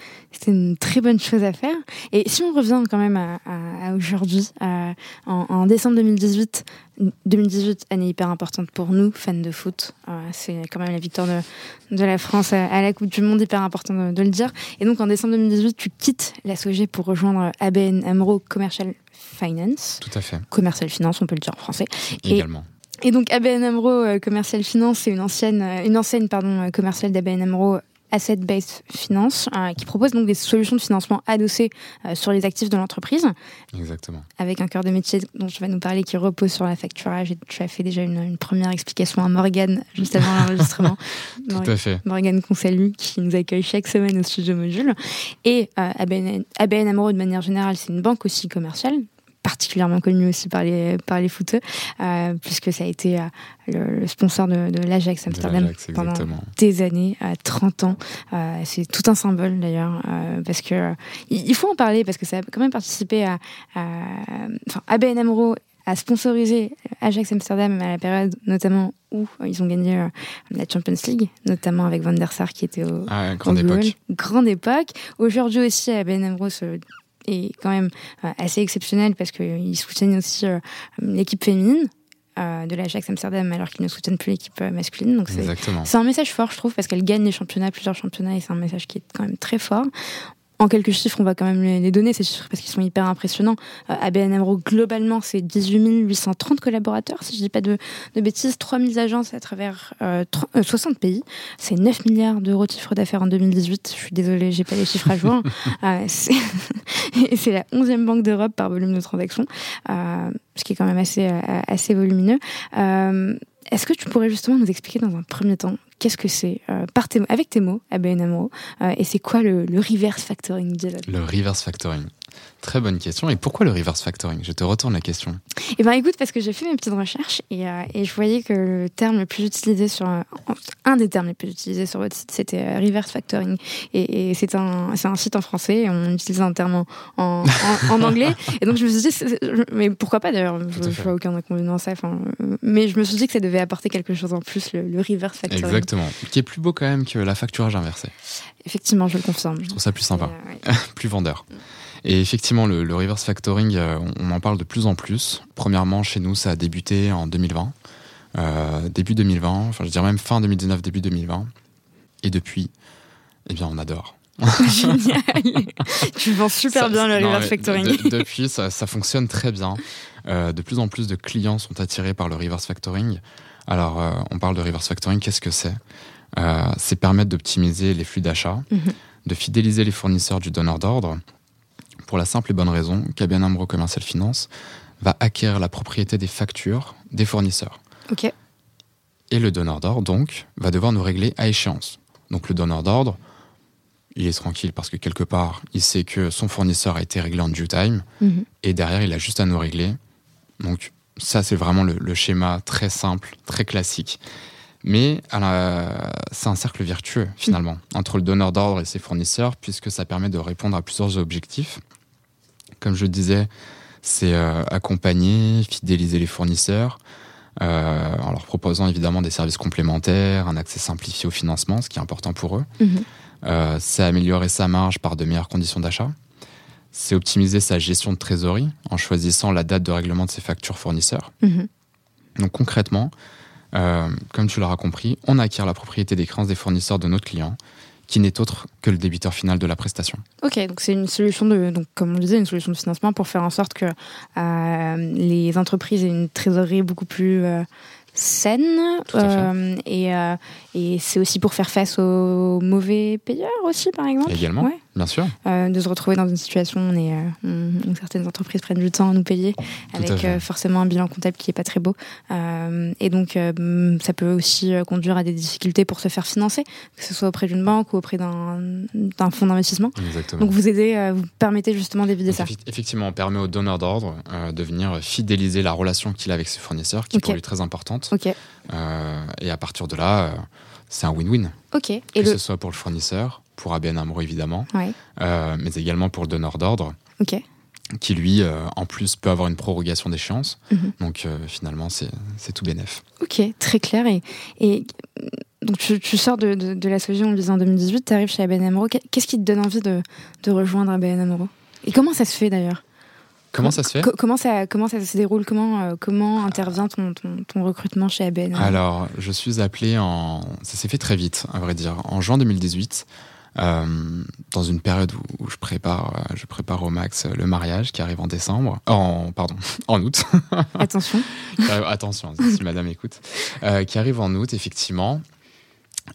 une très bonne chose à faire. Et si on revient quand même à, à, aujourd'hui, en, en, décembre 2018, 2018, année hyper importante pour nous, fans de foot. Euh, c'est quand même la victoire de, de la France à, la Coupe du Monde, hyper important de, de, le dire. Et donc en décembre 2018, tu quittes la SOG pour rejoindre ABN Amro Commercial Finance. Tout à fait. Commercial Finance, on peut le dire en français. Également. Et, donc ABN Amro euh, Commercial Finance, c'est une ancienne, euh, une enseigne pardon euh, commerciale d'ABN Amro Asset Based Finance, qui propose donc des solutions de financement adossées sur les actifs de l'entreprise. Exactement. Avec un cœur de métier dont je vais nous parler qui repose sur la facturage. Et tu as fait déjà une, première explication à Morgane juste avant l'enregistrement. Tout à fait. Morgane qu'on salue, qui nous accueille chaque semaine au studio Module. Et ABN, ABN Amro, de manière générale, c'est une banque aussi commerciale particulièrement connu aussi par les, par les footeux, euh, puisque ça a été euh, le, sponsor de, de l'Ajax Amsterdam pendant des années, 30 ans. Euh, c'est tout un symbole d'ailleurs, parce que il faut en parler, parce que ça a quand même participé à. Enfin, ABN Amro a sponsorisé Ajax Amsterdam à la période notamment où ils ont gagné la Champions League, notamment avec Van der Sar qui était au, ah, grande époque. Grande époque. Aujourd'hui aussi, à Ben Ambrose est quand même assez exceptionnel parce qu'ils soutiennent aussi l'équipe féminine. de l'Ajax Amsterdam alors qu'ils ne soutiennent plus l'équipe masculine. Donc c'est un message fort, je trouve, parce qu'elle gagne les championnats, plusieurs championnats, et c'est un message qui est quand même très fort en quelques chiffres, on va quand même les donner, ces chiffres, parce qu'ils sont hyper impressionnants. Euh, ABN AMRO, globalement, c'est 18 830 collaborateurs, si je dis pas de, de bêtises, 3000 agences à travers 60 euh, pays. C'est 9 milliards d'euros de chiffre d'affaires en 2018. Je suis désolée, j'ai pas les chiffres à jour. euh, c'est la 11e banque d'Europe par volume de transactions, ce qui est quand même assez, assez volumineux. Est-ce que tu pourrais justement nous expliquer dans un premier temps qu'est-ce que c'est euh, avec tes mots, ABN AMRO, euh, et c'est quoi le, reverse factoring Le reverse factoring. Très bonne question. Et pourquoi le reverse factoring? Je te retourne la question. Eh bien, écoute, parce que j'ai fait mes petites recherches et, euh, et, je voyais que le terme le plus utilisé sur. un des termes les plus utilisés sur votre site, c'était euh, reverse factoring. Et, et c'est un, un site en français et on utilise un terme en, en, anglais. Et donc, je me suis dit, mais pourquoi pas d'ailleurs Je vois aucun inconvénient à ça. Mais je me suis dit que ça devait apporter quelque chose en plus, le, le reverse factoring. Exactement. Qui est plus beau quand même que la facturage inversée. Effectivement, je le confirme. Je trouve ça plus sympa, euh, plus vendeur. Et effectivement, le, reverse factoring, euh, on, en parle de plus en plus. Premièrement, chez nous, ça a débuté en 2020, euh, début 2020, enfin je dirais même fin 2019, début 2020. Et depuis, eh bien, on adore. Génial Tu vends super bien le reverse factoring. depuis, ça, fonctionne très bien. Euh, de plus en plus de clients sont attirés par le reverse factoring. Alors, on parle de reverse factoring, qu'est-ce que c'est? C'est permettre d'optimiser les flux d'achat, mhm. de fidéliser les fournisseurs du donneur d'ordre pour la simple et bonne raison qu'ABN AMRO Commercial Finance va acquérir la propriété des factures des fournisseurs. Ok. Et le donneur d'ordre, donc, va devoir nous régler à échéance. Donc le donneur d'ordre, il est tranquille parce que quelque part, il sait que son fournisseur a été réglé en due time, mhm. et derrière, il a juste à nous régler. Donc ça, c'est vraiment le, schéma très simple, très classique. Mais c'est un cercle vertueux, finalement, mhm. entre le donneur d'ordre et ses fournisseurs, puisque ça permet de répondre à plusieurs objectifs comme je disais, c'est euh, accompagner, fidéliser les fournisseurs, euh, en leur proposant évidemment des services complémentaires, un accès simplifié au financement, ce qui est important pour eux. Mhm. Euh, c'est améliorer sa marge par de meilleures conditions d'achat. C'est optimiser sa gestion de trésorerie en choisissant la date de règlement de ses factures fournisseurs. Mhm. Donc concrètement, comme tu l'auras compris, on acquiert la propriété des créances des fournisseurs de notre client qui n'est autre que le débiteur final de la prestation. Ok, donc c'est une solution de, donc comme on disait, une solution de financement pour faire en sorte que euh, les entreprises aient une trésorerie beaucoup plus euh, saine. Euh, et, et c'est aussi pour faire face aux mauvais payeurs aussi, par exemple. Également. Bien sûr. Euh, de se retrouver dans une situation où, on est, euh, certaines entreprises prennent du temps à nous payer, avec euh, forcément un bilan comptable qui n'est pas très beau. et donc, ça peut aussi conduire à des difficultés pour se faire financer, que ce soit auprès d'une banque ou auprès d'un fonds d'investissement. Donc, vous aidez, vous permettez justement d'éviter ça. Effectivement, on permet au donneur d'ordre de venir fidéliser la relation qu'il a avec ses fournisseurs, qui est pour lui très importante. et à partir de là, c'est un win-win. Ok. Que ce soit pour le fournisseur, pour ABN AMRO évidemment, euh, mais également pour le donneur d'ordre. Qui lui, euh, en plus, peut avoir une prorogation d'échéance. Mhm. Donc euh, finalement, c'est tout bénef. Ok, très clair. Et, et donc tu, sors de, de, la solution en 2018, tu arrives chez ABN AMRO. Qu'est-ce qui te donne envie de, de rejoindre ABN AMRO Et comment ça se fait d'ailleurs? Comment ça se fait? Comment ça, comment ça se déroule? Comment, comment intervient ton, ton, ton, recrutement chez ABN Alors, je suis appelé en. Ça s'est fait très vite, à vrai dire. En juin 2018, euh, dans une période où, je prépare, euh, je prépare au max euh, le mariage qui arrive en décembre, en pardon, en août. Attention. attention, si madame écoute, qui arrive en août effectivement.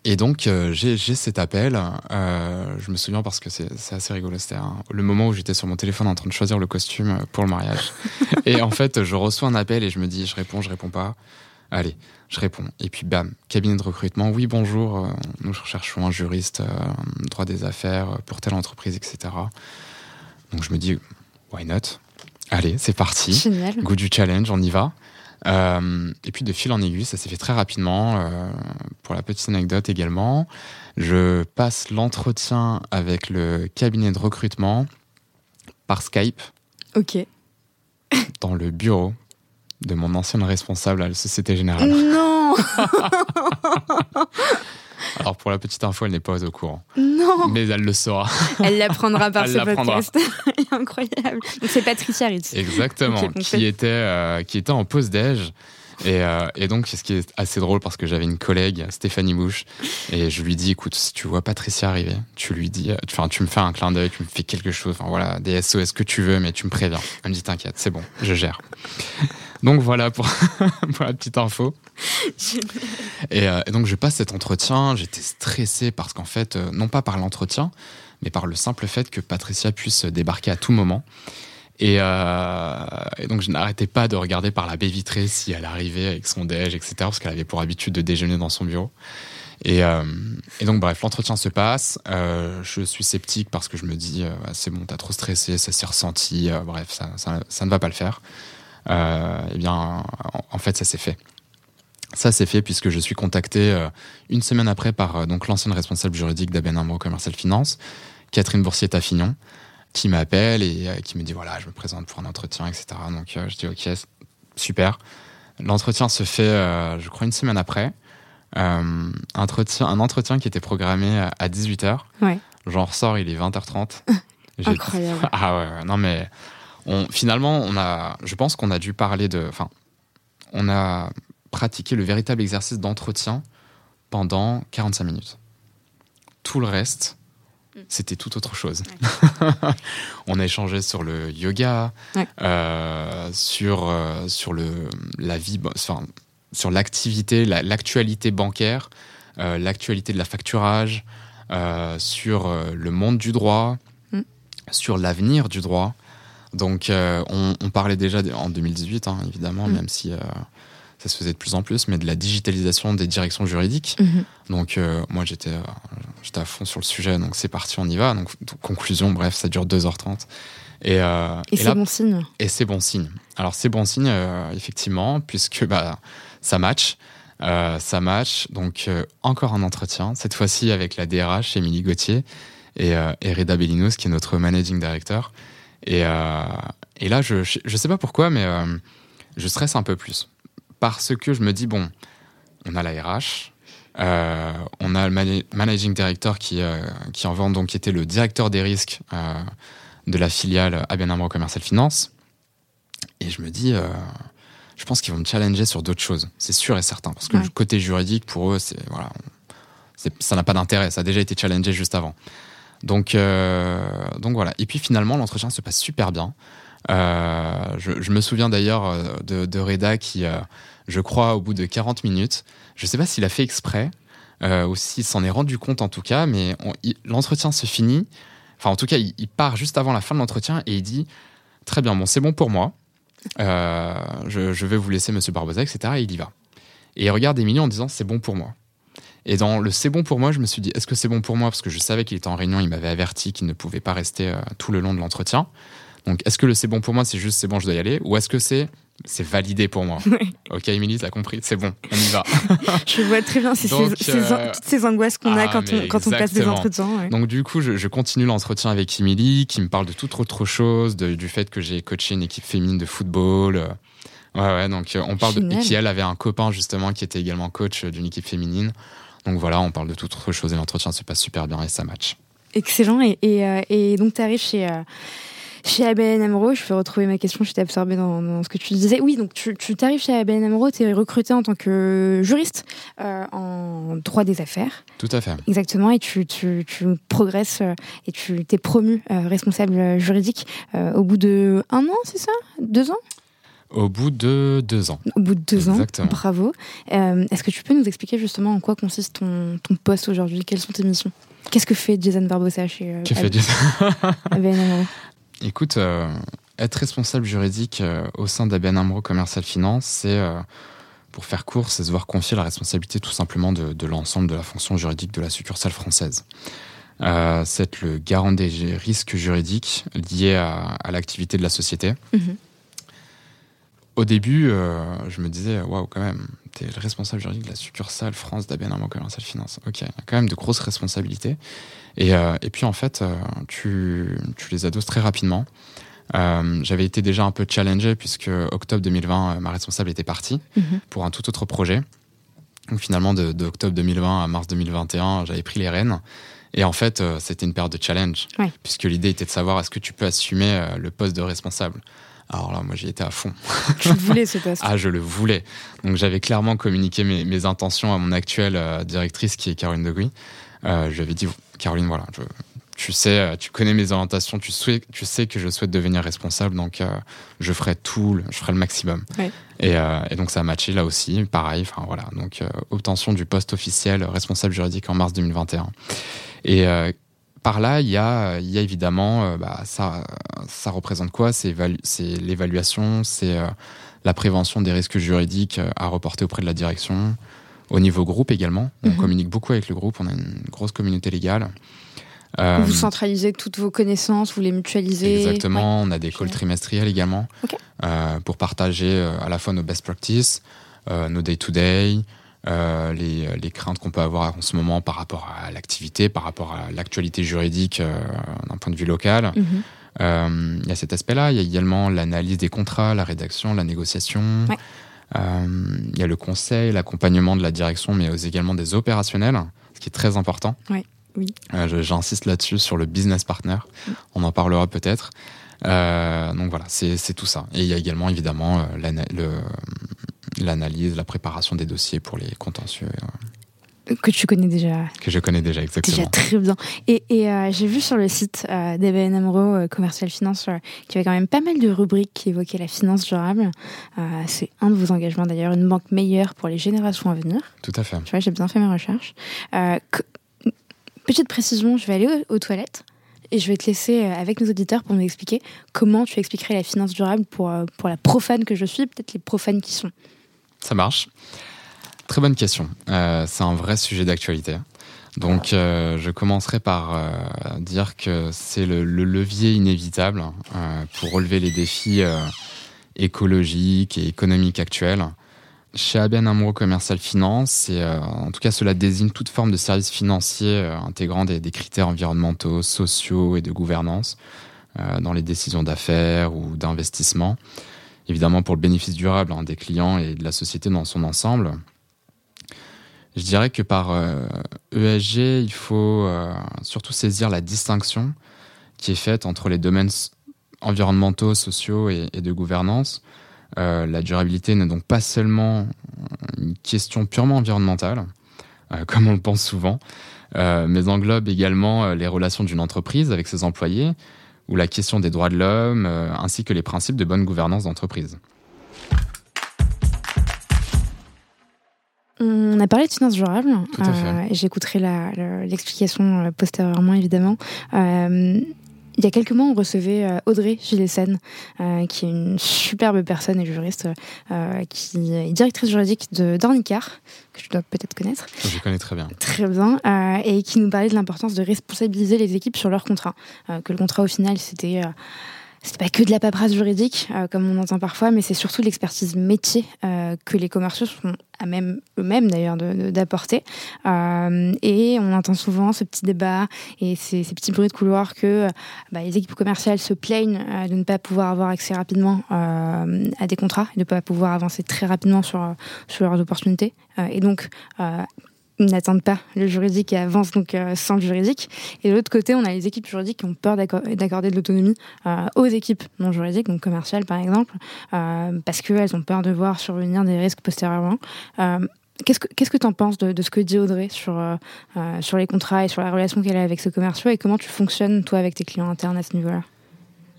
Et donc j'ai cet appel. je me souviens parce que c'est assez rigolo. C'était le moment où j'étais sur mon téléphone en train de choisir le costume pour le mariage. et en fait, je reçois un appel et je me dis, je réponds, je réponds pas. Allez, je réponds. Et puis, bam, cabinet de recrutement. Oui, bonjour. Euh, nous recherchons un juriste, euh, droit des affaires pour telle entreprise, etc. Donc, je me dis, why not? Allez, c'est parti. Génial. Goût du challenge, on y va. Euh, et puis, de fil en aiguille, ça s'est fait très rapidement. pour la petite anecdote également, je passe l'entretien avec le cabinet de recrutement par Skype. Ok. dans le bureau de mon ancienne responsable à la Société Générale. Non Alors pour la petite info, elle n'est pas au courant. Non Mais elle le saura. Elle l'apprendra par Elle ce podcast. Incroyable. Donc c'est Patricia Ritz. Exactement. Qui, était, euh, qui était en pause déj. Et, euh, et donc, ce qui est assez drôle parce que j'avais une collègue, Stéphanie Bouche, et je lui dis écoute, si tu vois Patricia arriver, tu lui dis, enfin, tu me fais un clin d'œil, tu me fais quelque chose, enfin voilà, des SOS que tu veux, mais tu me préviens. Elle me dit t'inquiète, c'est bon, je gère. Donc voilà pour, pour la petite info. Et, euh, et donc je passe cet entretien, j'étais stressé parce qu'en fait, euh, non pas par l'entretien, mais par le simple fait que Patricia puisse débarquer à tout moment. Et, euh, et donc je n'arrêtais pas de regarder par la baie vitrée si elle arrivait avec son déj, etc. Parce qu'elle avait pour habitude de déjeuner dans son bureau. Et, euh, et donc bref, l'entretien se passe. Euh, je suis sceptique parce que je me dis, euh, c'est bon, t'as trop stressé, ça s'est ressenti. bref, ça, ça, ça ne va pas le faire. Euh, eh bien, en, fait, ça s'est fait. Ça s'est fait puisque je suis contacté euh, une semaine après par euh, donc l'ancienne responsable juridique d'ABN AMRO Commercial Finance, Catherine Boursier-Taffignon, qui m'appelle et euh, qui me dit voilà, je me présente pour un entretien, etc. Donc je dis ok, super. L'entretien se fait, je crois, une semaine après. Entretien, un entretien qui était programmé à- à 18h. Ouais. J'en ressors, il est 20h30. J'ai- Incroyable. ah ouais, non mais on, finalement, on a, je pense qu'on a dû parler de, enfin, on a pratiqué le véritable exercice d'entretien pendant 45 minutes. Tout le reste, c'était tout autre chose. on a échangé sur le yoga, Ouais. euh, sur euh, sur le la vie, enfin, sur l'activité, la- l'actualité bancaire, euh, l'actualité de la facturage, sur le monde du droit, Mm. sur l'avenir du droit. Donc, euh, on, on parlait déjà de- en 2018, hein, évidemment, Mm. même si euh, ça se faisait de plus en plus, mais de la digitalisation des directions juridiques. Mhm. Donc, euh, moi, j'étais j'étais à fond sur le sujet, donc c'est parti, on y va. Donc, conclusion, bref, ça dure 2h30. Et, Et, et c'est bon signe. et c'est bon signe. Alors c'est bon signe, effectivement, puisque bah, ça match. Ça match. Donc encore un entretien, cette fois-ci avec la DRH, Émilie Gauthier, et, et Reda Bellinos, qui est notre managing director. Et, euh, et là, je ne sais pas pourquoi, mais euh, je stresse un peu plus. Parce que je me dis, bon, on a la RH, euh, on a le mana- managing director qui, qui en vend, donc qui était le directeur des risques de la filiale ABN AMRO Commercial Finance. Et je me dis, je pense qu'ils vont me challenger sur d'autres choses. C'est sûr et certain. Parce que Ouais. le côté juridique, pour eux, c'est, voilà, ça n'a pas d'intérêt. Ça a déjà été challengé juste avant. Donc, euh, donc voilà. Et puis finalement, l'entretien se passe super bien. Euh, je, me souviens d'ailleurs euh, de, Reda qui, je crois, au bout de 40 minutes, je ne sais pas s'il a fait exprès ou s'il s'en est rendu compte en tout cas, mais l'entretien se finit. Enfin, en tout cas, il, part juste avant la fin de l'entretien et il dit Très bien, bon, c'est bon pour moi. Je, vais vous laisser, monsieur Barbosa, etc. Et il y va. Et il regarde Émilie en disant C'est bon pour moi. Et dans le c'est bon pour moi, je me suis dit Est-ce que c'est bon pour moi? Parce que je savais qu'il était en réunion, il m'avait averti qu'il ne pouvait pas rester euh, tout le long de l'entretien. Donc, est-ce que le c'est bon pour moi, c'est juste c'est bon, je dois y aller? Ou est-ce que c'est c'est validé pour moi? Ouais. Ok, Émilie, t'as compris? C'est bon, on y va. Je vois très bien c'est Donc, ces- ces- euh, toutes ces angoisses qu'on a ah, quand on, mais quand on passe des entretiens. ouais. Donc du coup, je, je continue l'entretien avec Émilie, qui me parle de toute autre chose, de- du fait que j'ai coaché une équipe féminine de football. euh, Ouais, ouais, donc euh, on parle de... Et qui, elle, avait un copain, justement, qui était également coach d'une équipe féminine. Donc voilà, on parle de toute autre chose et l'entretien se passe super bien et ça match. Excellent. Et, et, euh, et donc, tu arrives chez, euh, chez ABN Amro. Je vais retrouver ma question, j'étais absorbée dans, dans ce que tu disais. Oui, donc tu, tu t'arrives chez ABN Amro, tu es recruté en tant que juriste euh, en droit des affaires. Tout à fait. Exactement. Et tu, tu, tu progresses euh, et tu t'es promu euh, responsable juridique au bout de un an, c'est ça? Deux ans? Au bout de deux ans. Au bout de deux Exactement. ans. Bravo. Euh, Est-ce que tu peux nous expliquer justement en quoi consiste ton, ton poste aujourd'hui? Quelles sont tes missions? Qu'est-ce que fait Jason Barbosa chez euh, Que fait Jason Écoute, euh, être responsable juridique euh, au sein d'ABN AMRO Commercial Finance, c'est, pour faire court, c'est se voir confier la responsabilité tout simplement de, de l'ensemble de la fonction juridique de la succursale française. C'est être le garant des risques juridiques liés à, à l'activité de la société. Mhm. Au début, euh, je me disais, waouh, quand même, t'es le responsable juridique de la succursale France AMRO Commercial Finance. Ok, il y a quand même de grosses responsabilités. Et, euh, et puis, en fait, euh, tu, tu les adoses très rapidement. J'avais été déjà un peu challengé puisque octobre 2020, ma responsable était partie mhm. pour un tout autre projet. Donc finalement, de, de, octobre 2020 à mars 2021, j'avais pris les rênes. Et en fait, c'était une période de challenge, puisque l'idée était de savoir est-ce que tu peux assumer le poste de responsable? Alors là, moi, j'y étais à fond. Tu voulais ce poste Ah, je le voulais. Donc, j'avais clairement communiqué mes, intentions à mon actuelle euh, directrice, qui est Caroline Degui. Euh, je lui avais dit, Caroline, voilà, tu sais, euh, tu connais mes orientations, tu, tu sais que je souhaite devenir responsable, donc je ferai tout, je ferai le maximum. Et, donc ça a matché là aussi, pareil. Enfin voilà, donc obtention du poste officiel responsable juridique en mars 2021. Et par là, il y a, il y a évidemment, euh, bah, ça, ça représente quoi? C'est l'évaluation, c'est euh, la prévention des risques juridiques euh, à reporter auprès de la direction. Au niveau groupe également, on mhm. communique beaucoup avec le groupe, on a une grosse communauté légale. vous centralisez toutes vos connaissances, vous les mutualisez Exactement, on a des calls trimestriels également pour partager à la fois nos best practices, nos day-to-day, day to day euh, les, les, craintes qu'on peut avoir en ce moment par rapport à l'activité, par rapport à l'actualité juridique euh, d'un point de vue local. Mhm. Euh, il y a cet aspect-là. Il y a également l'analyse des contrats, la rédaction, la négociation. Il y a le conseil, l'accompagnement de la direction, mais également des opérationnels, ce qui est très important. Oui. J'insiste là-dessus sur le business partner. Mm. On en parlera peut-être. donc voilà, c'est tout ça. Et il y a également évidemment le, l'analyse, la préparation des dossiers pour les contentieux. Euh, que tu connais déjà. Que je connais déjà, exactement. Déjà très bien. Et, et euh, j'ai vu sur le site euh, d'EBN AMRO euh, Commercial Finance qu'il y avait quand même pas mal de rubriques qui évoquaient la finance durable. c'est un de vos engagements d'ailleurs, une banque meilleure pour les générations à venir. Tout à fait. Tu vois, j'ai bien fait mes recherches. petite précision, je vais aller aux, aux toilettes et je vais te laisser avec nos auditeurs pour nous expliquer comment tu expliquerais la finance durable pour, pour la profane que je suis, peut-être les profanes qui sont. Ça marche. Très bonne question. Euh, c'est un vrai sujet d'actualité. Donc, euh, je commencerai par euh, dire que c'est le, levier inévitable pour relever les défis écologiques et économiques actuels. Chez ABN AMRO Commercial Finance, et, en tout cas, cela désigne toute forme de service financier intégrant des, des, critères environnementaux, sociaux et de gouvernance dans les décisions d'affaires ou d'investissement évidemment pour le bénéfice durable hein, des clients et de la société dans son ensemble. Je dirais que par ESG, euh, e il faut euh, surtout saisir la distinction qui est faite entre les domaines environnementaux, sociaux et, de gouvernance. Euh, la durabilité n'est donc pas seulement une question purement environnementale, comme on le pense souvent, mais englobe également les relations d'une entreprise avec ses employés, ou la question des droits de l'homme, euh, ainsi que les principes de bonne gouvernance d'entreprise. On a parlé de finances durables. Euh, J'écouterai l'explication euh, postérieurement, évidemment. Euh, il y a quelques mois, on recevait euh, Audrey Gillessen, euh, qui est une superbe personne et juriste, euh, qui est directrice juridique de Dornicar, que tu dois peut-être connaître. Je connais très bien. Très bien. et qui nous parlait de l'importance de responsabiliser les équipes sur leur contrat. que le contrat, au final, c'était c'est pas que de la paperasse juridique, euh, comme on entend parfois, mais c'est surtout l'expertise métier euh, que les commerciaux sont à même eux-mêmes d'ailleurs d'apporter. Euh, et on entend souvent ce petit débat et ces, petits bruits de couloir que bah, les équipes commerciales se plaignent de ne pas pouvoir avoir accès rapidement à des contrats, de ne pas pouvoir avancer très rapidement sur, sur leurs opportunités. et donc, n'attendent pas le juridique et avancent donc euh, sans le juridique. Et de l'autre côté, on a les équipes juridiques qui ont peur d'accorder de l'autonomie euh, aux équipes non juridiques, donc commerciales par exemple, euh, parce qu'elles ont peur de voir survenir des risques postérieurement. Qu'est-ce que qu'est-ce que tu en penses de, ce que dit Audrey sur, sur les contrats et sur la relation qu'elle a avec ses commerciaux et comment tu fonctionnes toi avec tes clients internes à ce niveau-là?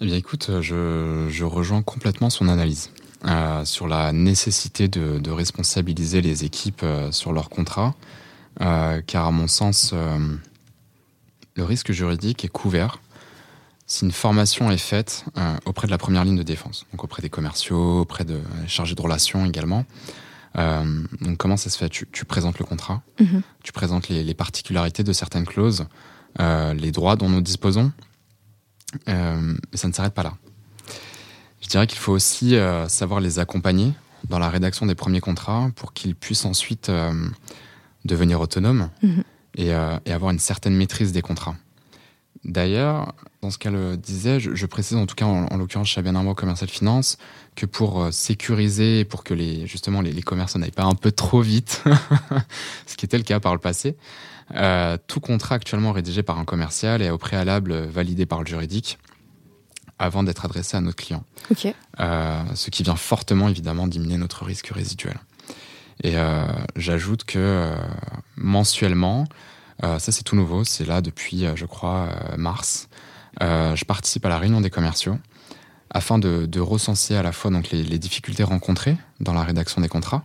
Eh bien écoute, je, rejoins complètement son analyse. sur la nécessité de responsabiliser les équipes sur leurs contrats. Euh, car à mon sens, euh, le risque juridique est couvert si une formation est faite euh, auprès de la première ligne de défense, donc auprès des commerciaux, auprès de chargés de relations également. donc comment ça se fait? Tu, présentes le contrat, mhm. tu présentes les, particularités de certaines clauses, les droits dont nous disposons, mais ça ne s'arrête pas là. Je dirais qu'il faut aussi savoir les accompagner dans la rédaction des premiers contrats pour qu'ils puissent ensuite devenir autonome mhm. et, euh, et, avoir une certaine maîtrise des contrats. D'ailleurs, dans ce qu'elle disait, je, précise en tout cas en, l'occurrence chez ABN Commercial Finance que pour sécuriser, pour que les, justement les, les commerçants n'aillent pas un peu trop vite, ce qui était le cas par le passé, tout contrat actuellement rédigé par un commercial est au préalable validé par le juridique avant d'être adressé à notre client. Euh, ce qui vient fortement évidemment diminuer notre risque résiduel. Et euh, j'ajoute que euh, mensuellement, ça c'est tout nouveau, c'est là depuis je crois mars, je participe à la réunion des commerciaux afin de, recenser à la fois donc les, difficultés rencontrées dans la rédaction des contrats,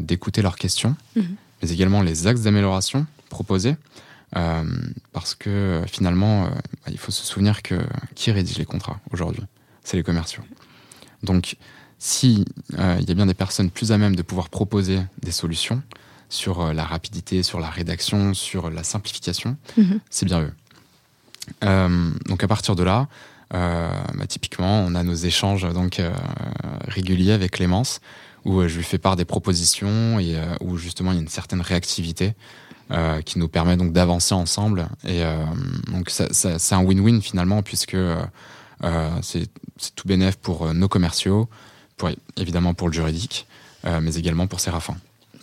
d'écouter leurs questions, mhm. mais également les axes d'amélioration proposés euh, parce que finalement, euh, il faut se souvenir que qui rédige les contrats aujourd'hui? C'est les commerciaux. Donc, si euh, il y a bien des personnes plus à même de pouvoir proposer des solutions sur la rapidité, sur la rédaction, sur la simplification, mhm. c'est bien eux. donc à partir de là, bah, typiquement, on a nos échanges donc réguliers avec Clémence où je lui fais part des propositions et où justement il y a une certaine réactivité euh, qui nous permet donc d'avancer ensemble. Et euh, donc c'est un win-win finalement puisque euh, c'est tout bénéf pour nos commerciaux, pour, évidemment pour le juridique, mais également pour Séraphin.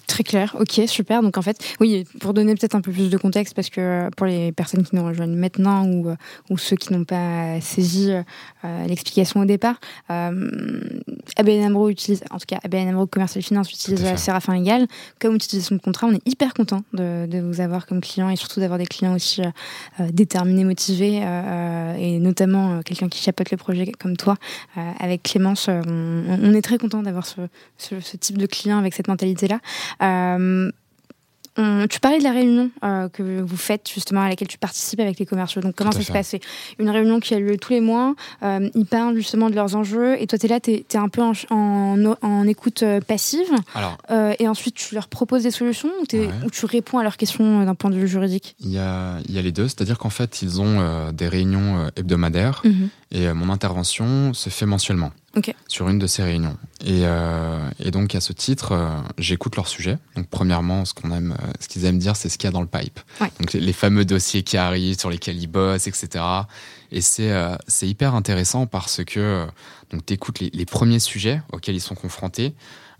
Très clair, ok, super. Donc en fait, oui, pour donner peut-être un peu plus de contexte, parce que euh, pour les personnes qui nous rejoignent maintenant ou, euh, ou ceux qui n'ont pas saisi euh, l'explication au départ, euh, ABN AMRO utilise, en tout cas ABN AMRO Commercial Finance utilise Séraphin Légal comme utilisation de contrat. On est hyper content de, de, vous avoir comme client et surtout d'avoir des clients aussi déterminés, motivés et notamment quelqu'un qui chapeaute le projet comme toi. avec Clémence, on, on, est très content d'avoir ce, ce, ce type de client avec cette mentalité-là. Euh, tu parlais de la réunion euh, que vous faites justement à laquelle tu participes avec les commerciaux. Donc comment ça se passe une réunion qui a lieu tous les mois. Euh, ils parlent justement de leurs enjeux et toi tu es là, tu es, un peu en, en, écoute passive. et ensuite tu leur proposes des solutions ou, tu réponds à leurs questions d'un point de vue juridique? Il y a, il y a les deux, c'est-à-dire qu'en fait ils ont des réunions hebdomadaires mhm. Et mon intervention se fait mensuellement sur une de ces réunions. Et, euh, et donc à ce titre, euh, j'écoute leur sujet. Donc premièrement, ce qu'on aime, euh, ce qu'ils aiment dire, c'est ce qu'il y a dans le pipe. Donc les, fameux dossiers qui arrivent, sur lesquels ils bossent, etc. Et c'est euh, c'est hyper intéressant parce que donc t'écoutes les, les premiers sujets auxquels ils sont confrontés.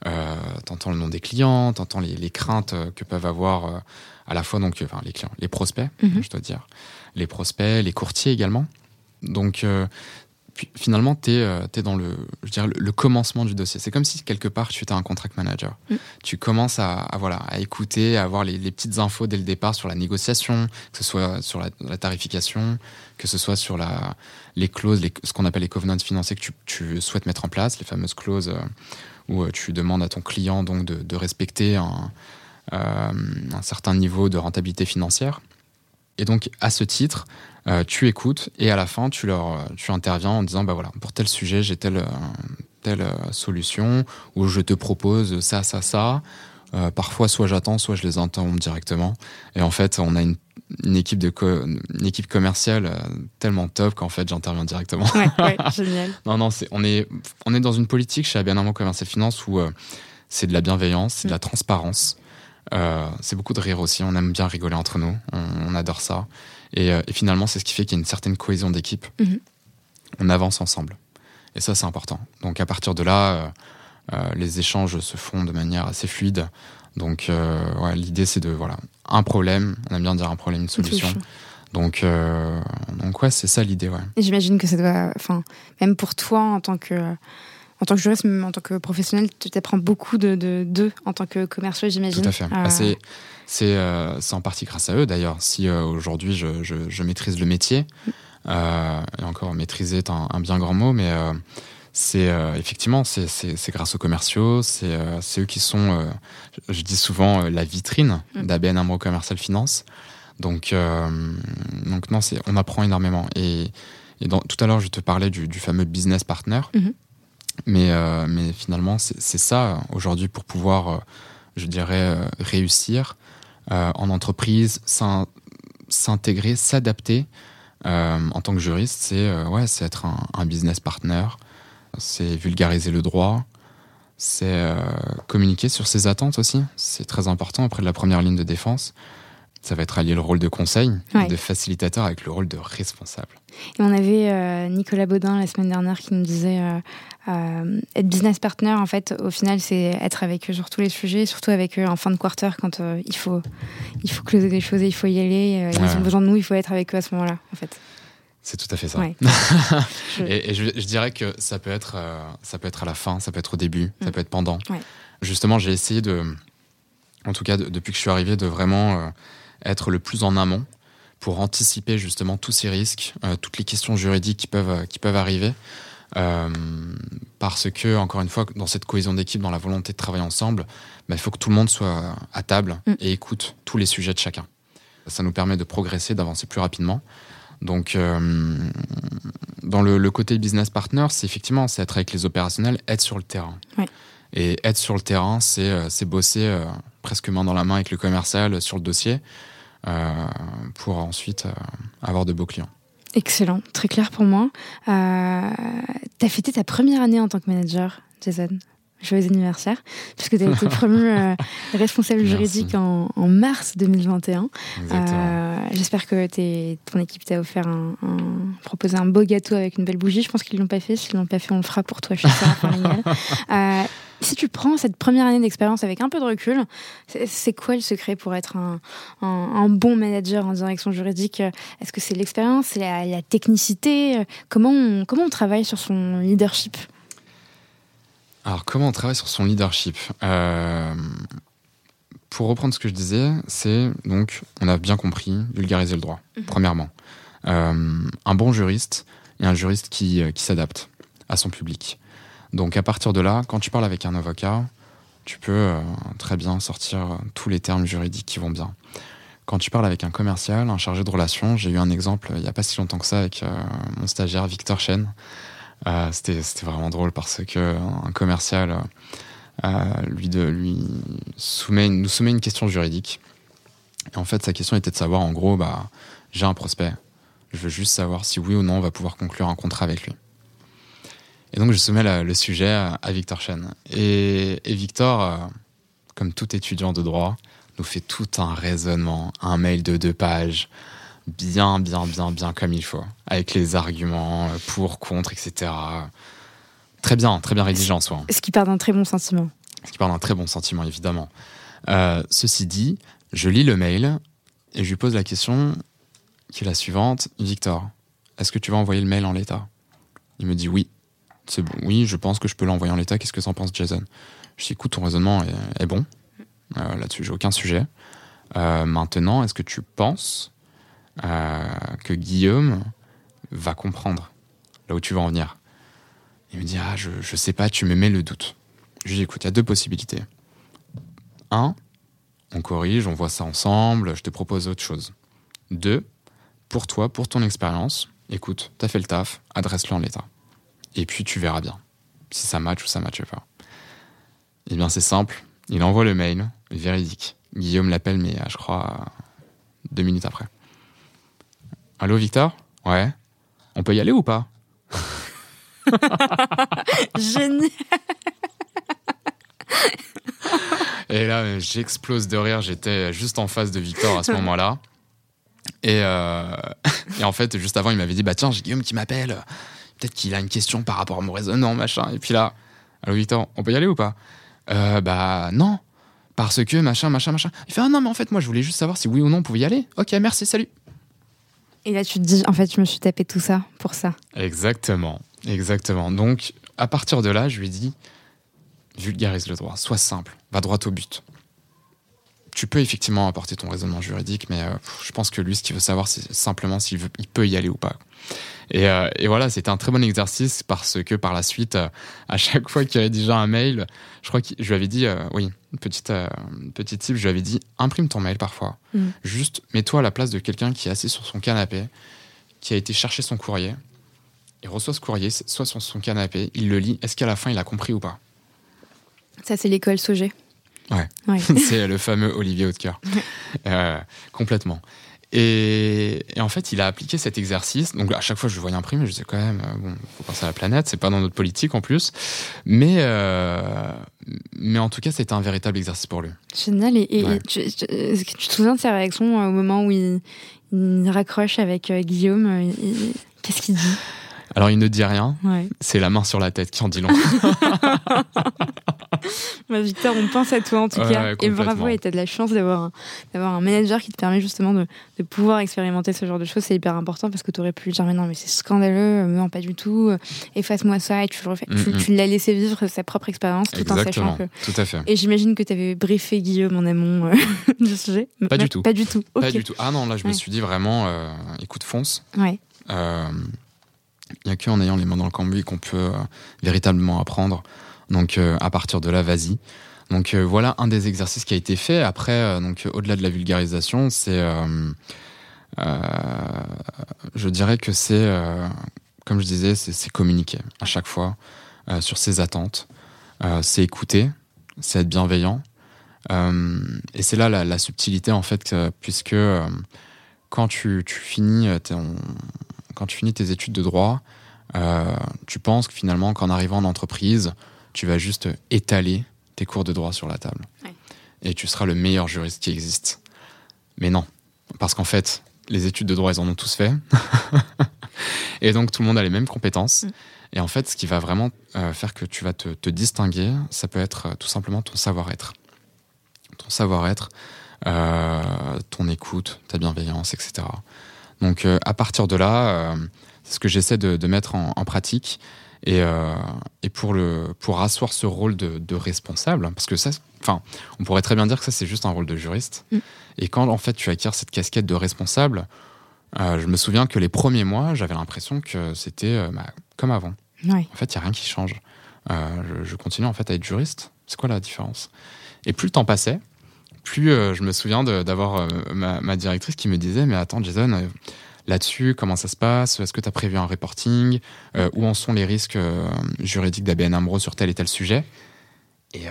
Euh, t'entends le nom des clients, t'entends les, les craintes que peuvent avoir à la fois donc enfin les clients, les prospects, mhm. je dois dire, les prospects, les courtiers également. Donc puis finalement, tu es, euh, dans le, je dirais, le, commencement du dossier. C'est comme si quelque part tu étais un contract manager. Mm. Tu commences à, voilà, à écouter, à avoir les, petites infos dès le départ sur la négociation, que ce soit sur la, tarification, que ce soit sur la, les clauses, les, ce qu'on appelle les covenants financiers que tu, tu, souhaites mettre en place, les fameuses clauses euh, où euh, tu demandes à ton client donc de, de respecter un, un certain niveau de rentabilité financière. Et donc, à ce titre, euh, tu écoutes et à la fin, tu, leur, tu interviens en disant, bah voilà, pour tel sujet, j'ai telle, euh, telle euh, solution, ou je te propose ça, ça, ça. parfois, soit j'attends, soit je les entends directement. Et en fait, on a une, une équipe, de une équipe commerciale tellement top qu'en fait, j'interviens directement. Ouais, ouais, génial. non, non, c'est, on, est, on est dans une politique chez ABN AMRO Commercial Finance où c'est de la bienveillance, c'est de la mm. Transparence. c'est beaucoup de rire aussi. On aime bien rigoler entre nous. On, on adore ça. Euh, et, finalement, c'est ce qui fait qu'il y a une certaine cohésion d'équipe. Mhm. On avance ensemble. Et ça, c'est important. Donc à partir de là, euh, euh, les échanges se font de manière assez fluide. Donc ouais, l'idée, c'est de, voilà, un problème, on aime bien dire un problème, une solution. Donc, donc ouais, c'est ça l'idée. Ouais. J'imagine que ça doit, enfin, même pour toi en tant que en tant que juriste, en tant que professionnel, tu t'apprends beaucoup de d'eux en tant que commercial, j'imagine. Tout à fait. Bah, euh, c'est en partie grâce à eux d'ailleurs. Si euh, aujourd'hui je, je, maîtrise le métier, euh, et encore maîtriser est un, bien grand mot, mais c'est effectivement c'est grâce aux commerciaux, c'est eux qui sont, je dis souvent, la vitrine mm. d'ABN AMRO Commercial Finance. Donc, donc non, on apprend énormément. Et, et dans, tout à l'heure, je te parlais du, du fameux business partner. Mm-hmm. Mais, mais finalement, c'est ça aujourd'hui pour pouvoir, je dirais, réussir. Euh, en entreprise, s'intégrer, s'adapter euh, en tant que juriste, c'est euh, ouais, être un, business partner, c'est vulgariser le droit, c'est communiquer sur ses attentes aussi. C'est très important auprès de la première ligne de défense. ça va être allier le rôle de conseil, de facilitateur avec le rôle de responsable. Et on avait euh, Nicolas Baudin la semaine dernière qui nous disait euh, euh, être business partner, en fait, au final, c'est être avec eux sur tous les sujets, surtout avec eux en fin de quarter quand il, faut, il faut closer des choses et il faut y aller. Ils ont besoin de nous, il faut être avec eux à ce moment-là, en fait. C'est tout à fait ça. et, je, dirais que ça peut, être, ça peut être à la fin, ça peut être au début, ça mm. peut être pendant. Justement, j'ai essayé de, en tout cas depuis que je suis arrivé, de vraiment être le plus en amont pour anticiper justement tous ces risques, euh, toutes les questions juridiques qui peuvent, euh, qui peuvent arriver. Euh, parce que, encore une fois, dans cette cohésion d'équipe, dans la volonté de travailler ensemble, bah, il faut que tout le monde soit à table mm. et écoute tous les sujets de chacun. Ça nous permet de progresser, d'avancer plus rapidement. Donc, dans le, côté business partner, c'est effectivement c'est être avec les opérationnels, être sur le terrain. Et être sur le terrain, c'est bosser presque main dans la main avec le commercial sur le dossier euh, pour ensuite euh, avoir de beaux clients. Excellent, très clair pour moi. Euh, tu fêté ta première année en tant que manager, Jason? Joyeux anniversaire, puisque tu as été promu euh, responsable juridique en, mars 2021. J'espère que ton équipe t'a offert un, proposé un beau gâteau avec une belle bougie. Je pense qu'ils l'ont pas fait. S'ils l'ont pas fait, on le fera pour toi. Je suis euh, si tu prends cette première année d'expérience avec un peu de recul, c'est quoi le secret pour être un, bon manager en direction juridique? Est-ce que c'est l'expérience, c'est la, technicité? Comment on, comment on travaille sur son leadership? Alors, comment on travaille sur son leadership euh, Pour reprendre ce que je disais, c'est donc, on a bien compris, vulgariser le droit, mhm. premièrement. Euh, un bon juriste et un juriste qui, euh, qui s'adapte à son public. Donc, à partir de là, quand tu parles avec un avocat, tu peux très bien sortir tous les termes juridiques qui vont bien. Quand tu parles avec un commercial, un chargé de relations, j'ai eu un exemple il n'y a pas si longtemps que ça avec mon stagiaire Victor Chen. Euh, c'était vraiment drôle parce que un commercial euh, lui, nous soumet une question juridique. Et en fait, sa question était de savoir, en gros, bah, j'ai un prospect. Je veux juste savoir si oui ou non on va pouvoir conclure un contrat avec lui. Et donc, je soumets le sujet à, Victor Chen. Et, Victor, euh, comme tout étudiant de droit, nous fait tout un raisonnement, un mail de deux pages, bien, bien, bien, bien comme il faut, avec les arguments euh, pour, contre, etc. Très bien, très bien rédigé en soi. Ce qui part d'un très bon sentiment? Ce qui part d'un très bon sentiment, évidemment. Euh, ceci dit, je lis le mail et je lui pose la question qui est la suivante. Victor, est-ce que tu vas envoyer le mail en l'état? Il me dit oui. C'est bon. Oui, je pense que je peux l'envoyer en l'état. Qu'est-ce que en penses, Jason? Je dis écoute, ton raisonnement est, bon. Euh, là-dessus, j'ai aucun sujet. maintenant, est-ce que tu penses que Guillaume va comprendre là où tu vas en venir. Il me dit Ah, je, je sais pas, tu me mets le doute. Je lui dis Écoute, il y a deux possibilités. Un, on corrige, on voit ça ensemble, je te propose autre chose. Deux, pour toi, pour ton expérience, écoute, t'as fait le taf, adresse-le en l'état. Et puis tu verras bien si ça match ou ça matche pas. Eh bien, c'est simple. Il envoie le mail, véridique. Guillaume l'appelle, mais je crois deux minutes après. Allô, Victor? Ouais. On peut y aller ou pas? Génial Et là, j'explose de rire. J'étais juste en face de Victor à ce moment-là. Euh, et, en fait, juste avant, il m'avait dit Bah tiens, j'ai Guillaume qui m'appelle. Peut-être qu'il a une question par rapport à mon raisonnement, machin. Et puis là, allô Victor, on peut y aller ou pas? Euh, Bah non, parce que machin, machin, machin. Il fait Ah non, mais en fait, moi, je voulais juste savoir si oui ou non on pouvait y aller. Ok, merci, salut. Et là, tu te dis, en fait, je me suis tapé tout ça pour ça. Exactement, exactement. Donc, à partir de là, je lui dis, vulgarise le droit, sois simple, va droit au but. Tu peux effectivement apporter ton raisonnement juridique, mais euh, je pense que lui, ce qu'il veut savoir, c'est simplement s'il il peut y aller ou pas. Euh, et, voilà, c'était un très bon exercice parce que par la suite, euh, à chaque fois qu'il rédigeait un mail, je crois que je lui avais dit, oui, petite, petite type, je lui avais dit, imprime ton mail parfois. Mm. Juste mets-toi à la place de quelqu'un qui est assis sur son canapé, qui a été chercher son courrier, il reçoit ce courrier, soit sur son canapé, il le lit, est-ce qu'à la fin il a compris ou pas? Ça, c'est l'école Sauger. Ouais, c'est le fameux Olivier Hautecoeur. complètement. Et, en fait, il a appliqué cet exercice. Donc à chaque fois, je le voyais imprimer, je disais quand même, bon, faut penser à la planète, c'est pas dans notre politique en plus. Mais, mais en tout cas, c'était un véritable exercice pour lui. Génial. Et, tu, te souviens de sa réaction au moment où il, raccroche avec Guillaume Qu'est-ce qu'il dit? Alors il ne dit rien. C'est la main sur la tête qui en dit long. bah, Victor, on pense à toi en tout cas. et bravo, et tu as de la chance d'avoir un, d'avoir un manager qui te permet justement de, de, pouvoir expérimenter ce genre de choses. C'est hyper important parce que tu aurais pu dire mais non, mais c'est scandaleux, non, pas du tout, efface-moi ça et tu le refais. tu, tu l'as laissé vivre sa propre expérience tout en sachant que. Tout à fait. Et j'imagine que tu avais briefé Guillaume en amont euh, du sujet. Pas du tout. Pas du tout. Pas du tout. Ah non, là je me suis dit vraiment, euh, écoute, fonce. Ouais. Euh, il n'y a qu'en ayant les mains dans le cambouis qu'on peut euh, véritablement apprendre. Donc euh, à partir de là, vas-y. Donc euh, voilà un des exercices qui a été fait. Après, donc au-delà de la vulgarisation, c'est, je dirais que c'est, comme je disais, c'est communiquer à chaque fois sur ses attentes. c'est écouter, c'est être bienveillant. et c'est là la, subtilité en fait, puisque quand tu, tu finis quand tu finis tes études de droit, euh, tu penses que finalement, qu'en arrivant en entreprise, tu vas juste étaler tes cours de droit sur la table. Et tu seras le meilleur juriste qui existe. Mais non. Parce qu'en fait, les études de droit, ils en ont tous fait. et donc, tout le monde a les mêmes compétences. Mm. Et en fait, ce qui va vraiment euh, faire que tu vas te, distinguer, ça peut être euh, tout simplement ton savoir-être. Ton savoir-être, ton écoute, ta bienveillance, etc. Donc euh, à partir de là, euh, c'est ce que j'essaie de, mettre en, pratique. Et, euh, et, pour, le, pour asseoir ce rôle de, responsable, parce que ça, enfin, on pourrait très bien dire que ça, c'est juste un rôle de juriste. Mm. Et quand, en fait, tu acquiers cette casquette de responsable, je me souviens que les premiers mois, j'avais l'impression que c'était bah, comme avant. En fait, il n'y a rien qui change. Je, je, continue, en fait, à être juriste. C'est quoi la différence? Et plus le temps passait, plus euh, je me souviens d'avoir euh, ma, directrice qui me disait Mais attends, Jason, euh, là-dessus, comment ça se passe? Est-ce que tu as prévu un reporting? Où en sont les risques juridiques d'ABN Amro sur tel et tel sujet? Et,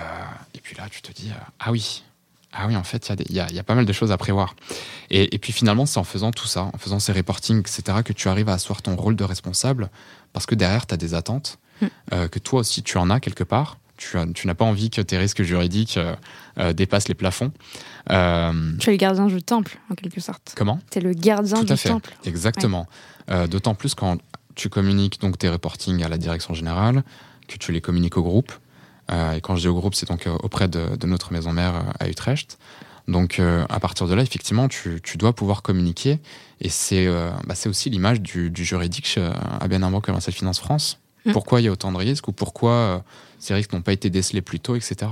et, puis là, tu te dis Ah oui, ah oui, en fait, il y, y, a pas mal de choses à prévoir. Et, et puis finalement, c'est en faisant tout ça, en faisant ces reportings, etc., que tu arrives à asseoir ton rôle de responsable, parce que derrière, tu as des attentes, hmm. que toi aussi, tu en as quelque part tu, n'as pas envie que tes risques juridiques euh, euh, dépassent les plafonds. Euh, tu es le gardien du temple, en quelque sorte. Comment Tu es le gardien Tout du fait. temple. Exactement. D'autant plus quand tu communiques donc tes reportings à la direction générale, que tu les communiques au groupe. et quand je dis au groupe, c'est donc auprès de, notre maison mère à Utrecht. Donc à partir de là, effectivement, tu, dois pouvoir communiquer. Et c'est bah, aussi l'image du, juridique à bien Amro Commercial Finance France. Mm. Pourquoi il y a autant de risques ou pourquoi ces risques n'ont pas été décelés plus tôt, etc.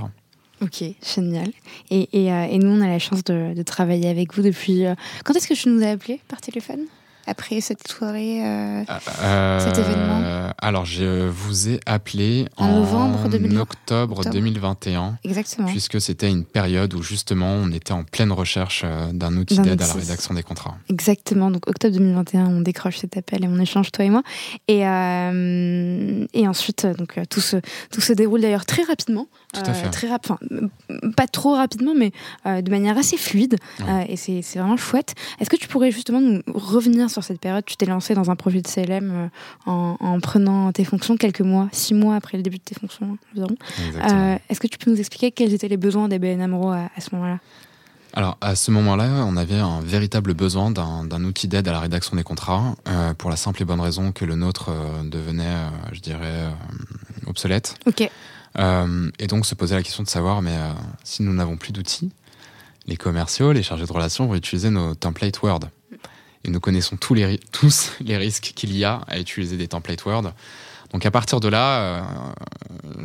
Ok, génial. Et, euh, et, nous, on a la chance de, travailler avec vous depuis. Euh, quand est-ce que tu nous as appelé par téléphone? Après cette soirée, euh, euh, cet événement Alors, je vous ai appelé en, novembre octobre, 2021. Exactement. Puisque c'était une période où justement on était en pleine recherche euh, d'un outil d'aide à la rédaction des contrats. Exactement. Donc, octobre 2021, on décroche cet appel et on échange, toi et moi. Et, et ensuite, donc, tout, se, tout se déroule d'ailleurs très rapidement. Tout à fait. Très rapide. pas trop rapidement, mais de manière assez fluide. et c'est vraiment chouette. Est-ce que tu pourrais justement nous revenir sur cette période, tu t'es lancé dans un projet de CLM euh, en, prenant tes fonctions quelques mois, six mois après le début de tes fonctions environ. Euh, est-ce que tu peux nous expliquer quels étaient les besoins d'ABN AMRO à, ce moment-là? Alors à ce moment-là, on avait un véritable besoin d'un outil d'aide à la rédaction des contrats, euh, pour la simple et bonne raison que le nôtre devenait, je dirais, obsolète. Ok. et donc se poser la question de savoir, mais si nous n'avons plus d'outils, les commerciaux, les chargés de relations vont utiliser nos templates Word et nous connaissons tous les, risques qu'il y a à utiliser des templates Word. Donc à partir de là,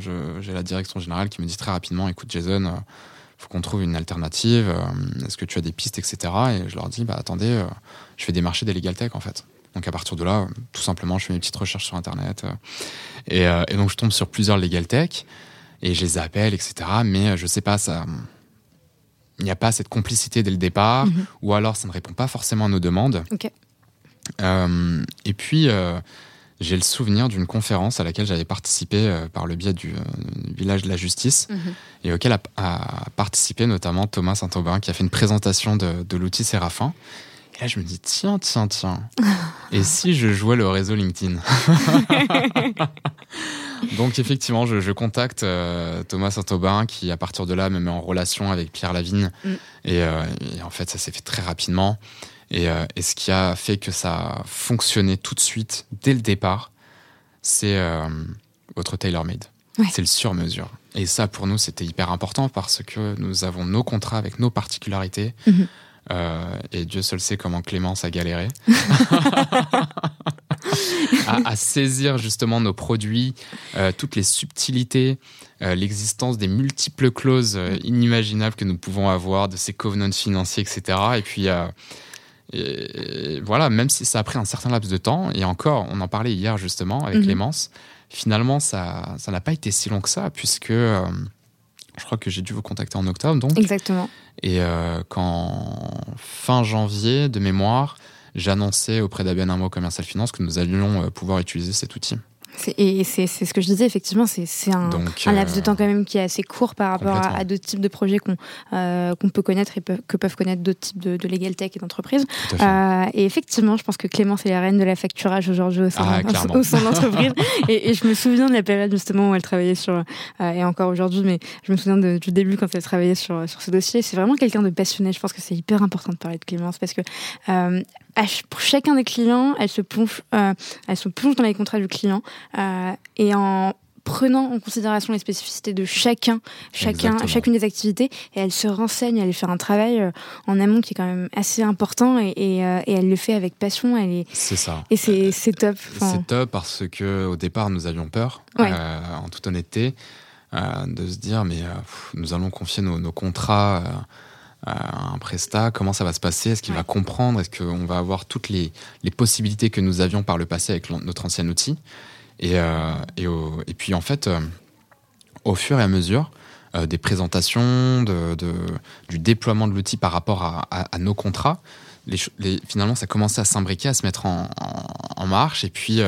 euh, j'ai la direction générale qui me dit très rapidement, écoute Jason, il euh, faut qu'on trouve une alternative, euh, est-ce que tu as des pistes, etc. Et je leur dis, bah attendez, je fais démarcher des legal tech en fait. Donc à partir de là, tout simplement, je fais mes petites recherches sur Internet. Et, et, donc je tombe sur plusieurs legal tech et je les appelle, etc. Mais je sais pas, ça il n'y a pas cette complicité dès le départ, mhm. ou alors ça ne répond pas forcément à nos demandes. Euh, et puis, euh, j'ai le souvenir d'une conférence à laquelle j'avais participé euh, par le biais du village de la justice, mhm. et auquel a, participé notamment Thomas Saint-Aubin, qui a fait une présentation de, l'outil Séraphin. Et là, je me dis, tiens, tiens, tiens. Et si je jouais le réseau LinkedIn? Donc, effectivement, je, contacte euh, Thomas Saint-Aubin qui, à partir de là, me met en relation avec Pierre Lavigne. Mm. Euh, et, en fait, ça s'est fait très rapidement. Et, euh, et, ce qui a fait que ça a fonctionné tout de suite, dès le départ, c'est votre tailor-made. C'est le sur-mesure. Et ça, pour nous, c'était hyper important parce que nous avons nos contrats avec nos particularités. Mm-hmm. Euh, et Dieu seul sait comment Clémence a galéré à, saisir justement nos produits, euh, toutes les subtilités, euh, l'existence des multiples clauses inimaginables que nous pouvons avoir, de ces covenants financiers, etc. Et puis, voilà, même si ça a pris un certain laps de temps, et encore, on en parlait hier justement avec mhm. Clémence, finalement, ça n'a pas été si long que ça, puisque je crois que j'ai dû vous contacter en octobre, donc. Exactement. Et euh, quand fin janvier, de mémoire, j'annonçais auprès Amro Commercial Finance que nous allions euh, pouvoir utiliser cet outil. Et c'est ce que je disais, effectivement, c'est un, un, laps de euh, temps quand même qui est assez court par rapport à, d'autres types de projets qu'on euh, qu'on peut connaître et que peuvent connaître d'autres types de, de, legal tech et d'entreprises. Euh, et effectivement, je pense que Clémence est la reine de la facturage aujourd'hui au sein, ah, de l'entreprise. et, et, je me souviens de la période justement où elle travaillait sur, et encore aujourd'hui, mais je me souviens du début quand elle travaillait sur, sur ce dossier. C'est vraiment quelqu'un de passionné. Je pense que c'est hyper important de parler de Clémence parce que pour chacun des clients, elle se plonge, euh, elle se plonge dans les contrats du client euh, et en prenant en considération les spécificités de chacun, chacun, chacune des activités, et elle se renseigne, elle fait un travail euh, en amont qui est quand même assez important, et, et, elle le fait avec passion. Elle est. C'est ça. Et c'est top. C'est top parce que au départ nous avions peur, en toute honnêteté, de se dire mais nous allons confier nos, nos contrats un prestat, comment ça va se passer, est-ce qu'il va comprendre, est-ce qu'on va avoir toutes les, possibilités que nous avions par le passé avec notre ancien outil? Et, euh, et, puis en fait, euh, au fur et à mesure euh, des présentations, de, du déploiement de l'outil par rapport à, nos contrats, les, finalement ça commençait à s'imbriquer, à se mettre en, marche. Et puis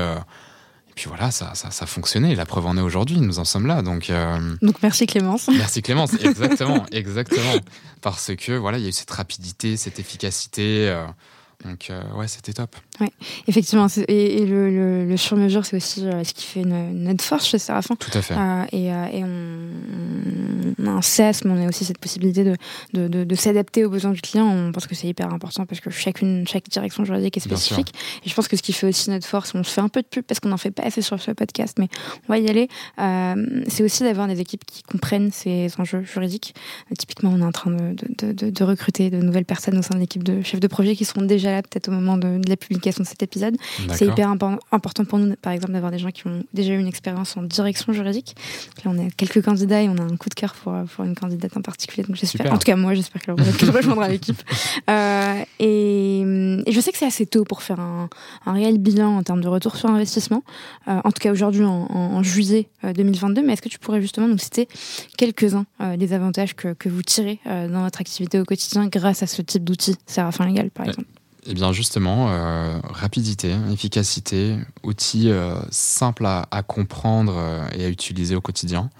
puis voilà, ça, ça, ça, a fonctionné. La preuve en est aujourd'hui, nous en sommes là. Donc, euh, donc merci Clémence. Merci Clémence, exactement, exactement. Parce que voilà, il y a eu cette rapidité, cette efficacité. Euh, donc, euh, ouais, c'était top. Ouais, effectivement. Et, le, le, sur-mesure, c'est aussi euh, ce qui fait notre force chez Séraphin. Tout à fait. Euh, et, et on, a un CES, mais on a aussi cette possibilité de, de, de, s'adapter aux besoins du client. On pense que c'est hyper important parce que chacune, chaque direction juridique est spécifique. Et je pense que ce qui fait aussi notre force, on se fait un peu de pub parce qu'on n'en fait pas assez sur ce podcast, mais on va y aller. c'est aussi d'avoir des équipes qui comprennent ces enjeux juridiques. typiquement, on est en train de, de, recruter de nouvelles personnes au sein de l'équipe de chefs de projet qui seront déjà peut-être au moment de, la publication de cet épisode. C'est hyper important pour nous, par exemple, d'avoir des gens qui ont déjà eu une expérience en direction juridique. Là, on a quelques candidats et on a un coup de cœur pour, pour une candidate en particulier. Donc j'espère, en tout cas moi, j'espère qu'elle rejoindra l'équipe. Euh, et, et, je sais que c'est assez tôt pour faire un, un, réel bilan en termes de retour sur investissement. Euh, en tout cas aujourd'hui en, en, juillet 2022. Euh, Mais est-ce que tu pourrais justement nous citer quelques-uns des avantages que, que vous tirez dans votre activité au quotidien grâce à ce type d'outils, Séraphin Légal par exemple? Eh bien justement, euh, rapidité, efficacité, outils euh, simples à, comprendre euh, et à utiliser au quotidien.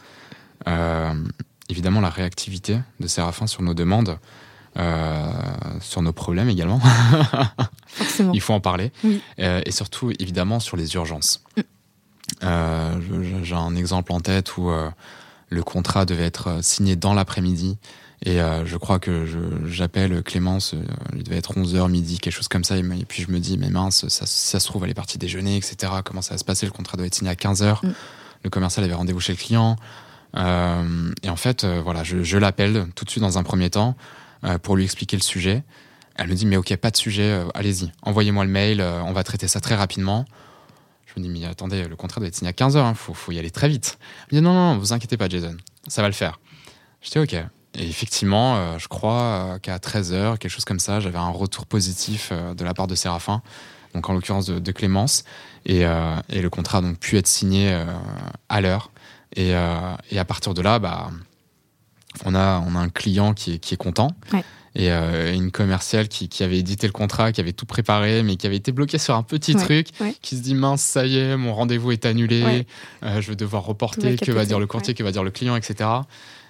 évidemment, la réactivité de Séraphin sur nos demandes, sur nos problèmes également. Il faut en parler. et surtout, évidemment, sur les urgences. Mm. J'ai un exemple en tête où le contrat devait être signé dans l'après-midi et euh, je crois que j'appelle Clémence, euh, il devait être 11h, midi, quelque chose comme ça. Et, puis je me dis, mais mince, ça, ça se trouve, elle est partie déjeuner, etc. Comment ça va se passer? Le contrat doit être signé à 15h. Mm. Le commercial avait rendez-vous chez le client. Euh, et en fait, euh, voilà, je, je l'appelle tout de suite dans un premier temps pour lui expliquer le sujet. Elle me dit, mais ok, pas de sujet, allez-y, envoyez-moi le mail, on va traiter ça très rapidement. Je me dis, mais attendez, le contrat doit être signé à 15h, il hein, faut, faut, y aller très vite. Elle me dit, non, non, vous inquiétez pas, Jason, ça va le faire. Je dis, ok. Et effectivement, euh, je crois euh, qu'à 13h, quelque chose comme ça, j'avais un retour positif euh, de la part de Séraphin, donc en l'occurrence de, Clémence, et, et, le contrat a donc pu être signé à l'heure. Et, et, à partir de là, bah, on, a, on a un client qui est, qui est content. Et une commerciale qui, qui, avait édité le contrat, qui avait tout préparé, mais qui avait été bloquée sur un petit truc, qui se dit mince, ça y est, mon rendez-vous est annulé, je vais devoir reporter, que va dire le courtier, que va dire le client, etc.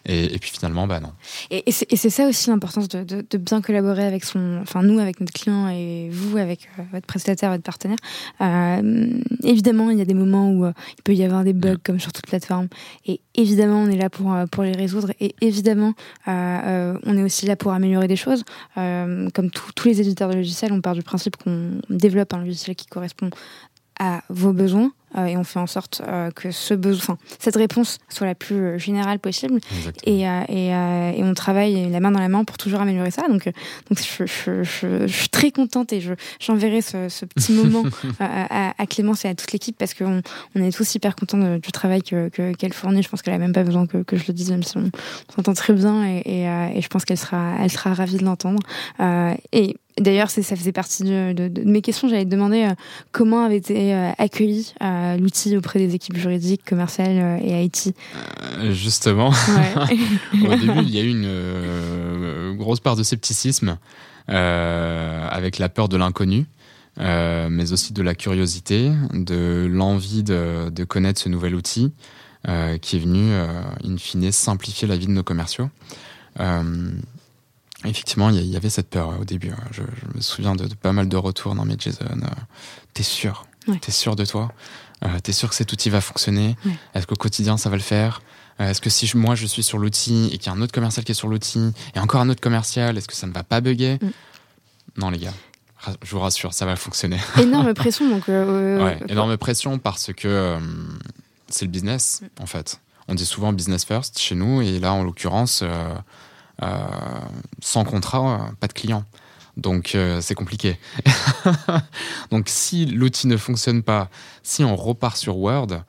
Et, puis finalement, bah non. Et, c'est ça aussi l'importance de, de, bien collaborer avec son, enfin nous avec notre client et vous avec euh, votre prestataire, votre partenaire. Euh, évidemment, il y a des moments où euh, il peut y avoir des bugs comme sur toute plateforme. Et évidemment, on est là pour pour les résoudre. Et évidemment, on est aussi là pour améliorer des choses. comme tous les éditeurs de logiciels, on part du principe qu'on développe un logiciel qui correspond à vos besoins euh, et on fait en sorte euh, que ce besoin, cette réponse soit la plus euh, générale possible. Et, et, et, on travaille la main dans la main pour toujours améliorer ça. Donc, donc je, je, je, je suis très contente et j'enverrai ce, ce, petit moment à, à, Clémence et à toute l'équipe parce qu'on on est tous hyper contents du travail qu'elle que, fournit. Je pense qu'elle a même pas besoin que, que je le dise, même si on, s'entend très bien et, et, je pense qu'elle sera, elle sera ravie de l'entendre. et D'ailleurs, ça faisait partie de, de, de mes questions. J'allais te demander comment avait été accueilli l'outil auprès des équipes juridiques, commerciales euh, et IT euh, Justement, au début, il y a eu une euh, grosse part de scepticisme avec la peur de l'inconnu. mais aussi de la curiosité, de l'envie de, de, connaître ce nouvel outil qui est venu, in fine, simplifier la vie de nos commerciaux. Effectivement, il y, avait cette peur au début. Je, me souviens de, pas mal de retours. Non, mais Jason, t'es sûr? T'es sûr de toi? Euh, T'es sûr que cet outil va fonctionner? Est-ce qu'au quotidien ça va le faire? Euh, Est-ce que si moi je suis sur l'outil et qu'il y a un autre commercial qui est sur l'outil et encore un autre commercial, est-ce que ça ne va pas bugger? Mm. Non les gars, je vous rassure, ça va fonctionner. Énorme pression donc. Euh, énorme pression parce que c'est le business mm. en fait. On dit souvent business first chez nous et là en l'occurrence, sans contrat, pas de client. Donc euh, c'est compliqué. Donc si l'outil ne fonctionne pas, si on repart sur Word,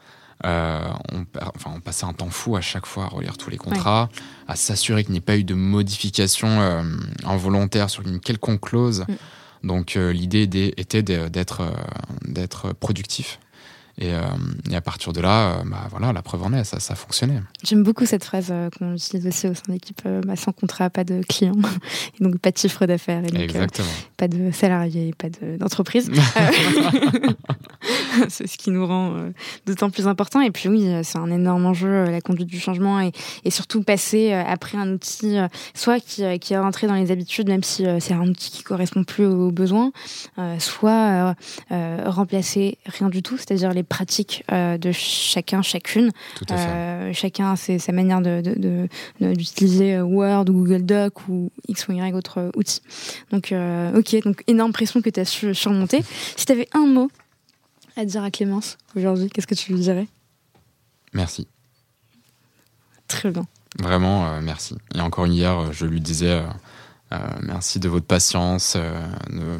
euh, on, enfin, on passait un temps fou à chaque fois à relire tous les contrats, à s'assurer qu'il n'y ait pas eu de modification euh, involontaire sur une quelconque clause. Mm. Donc l'idée était d'être d'être productif. Euh, et, à partir de là, euh, bah, voilà, la preuve en est, ça, ça fonctionnait. J'aime beaucoup cette phrase euh, qu'on utilise aussi au sein de l'équipe bah, sans contrat, pas de client, et donc pas de chiffre d'affaires, et Exactement. pas de salariés, pas d'entreprise. c'est ce qui nous rend d'autant plus important. Et puis oui, c'est un énorme enjeu, la conduite du changement, et, et surtout passer après un outil, soit qui, qui est rentré dans les habitudes, même si c'est un outil qui correspond plus aux besoins, soit remplacer rien du tout, c'est-à-dire les pratiques euh, de chacun, chacune. Euh, chacun a sa manière d'utiliser de, de, Word ou Google Doc ou X ou Y autre outil. Donc, euh, ok, donc énorme pression que tu as su surmonter. Si tu avais un mot à dire à Clémence aujourd'hui, qu'est-ce que tu lui dirais? Merci. Très bien. Vraiment, merci. Et encore hier, je lui disais merci de votre patience. De euh,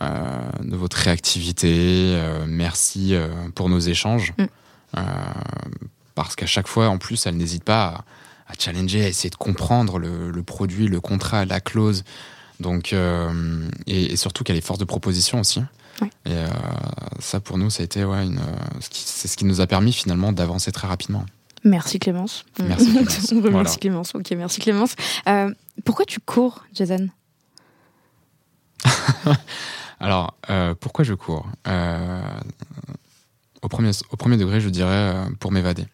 de votre réactivité. Euh, merci euh, pour nos échanges. Mm. parce qu'à chaque fois, en plus, elle n'hésite pas à, challenger, à essayer de comprendre le, produit, le contrat, la clause. Donc, et, surtout qu'elle est force de proposition aussi. Et ça, pour nous, ça a été ouais, une, c'est ce qui nous a permis finalement d'avancer très rapidement. Merci Clémence. Merci Clémence. Merci Clémence. Ok, merci Clémence. pourquoi tu cours, Jason? Alors, euh, pourquoi je cours? Euh, au, premier, au premier degré, je dirais euh, pour m'évader.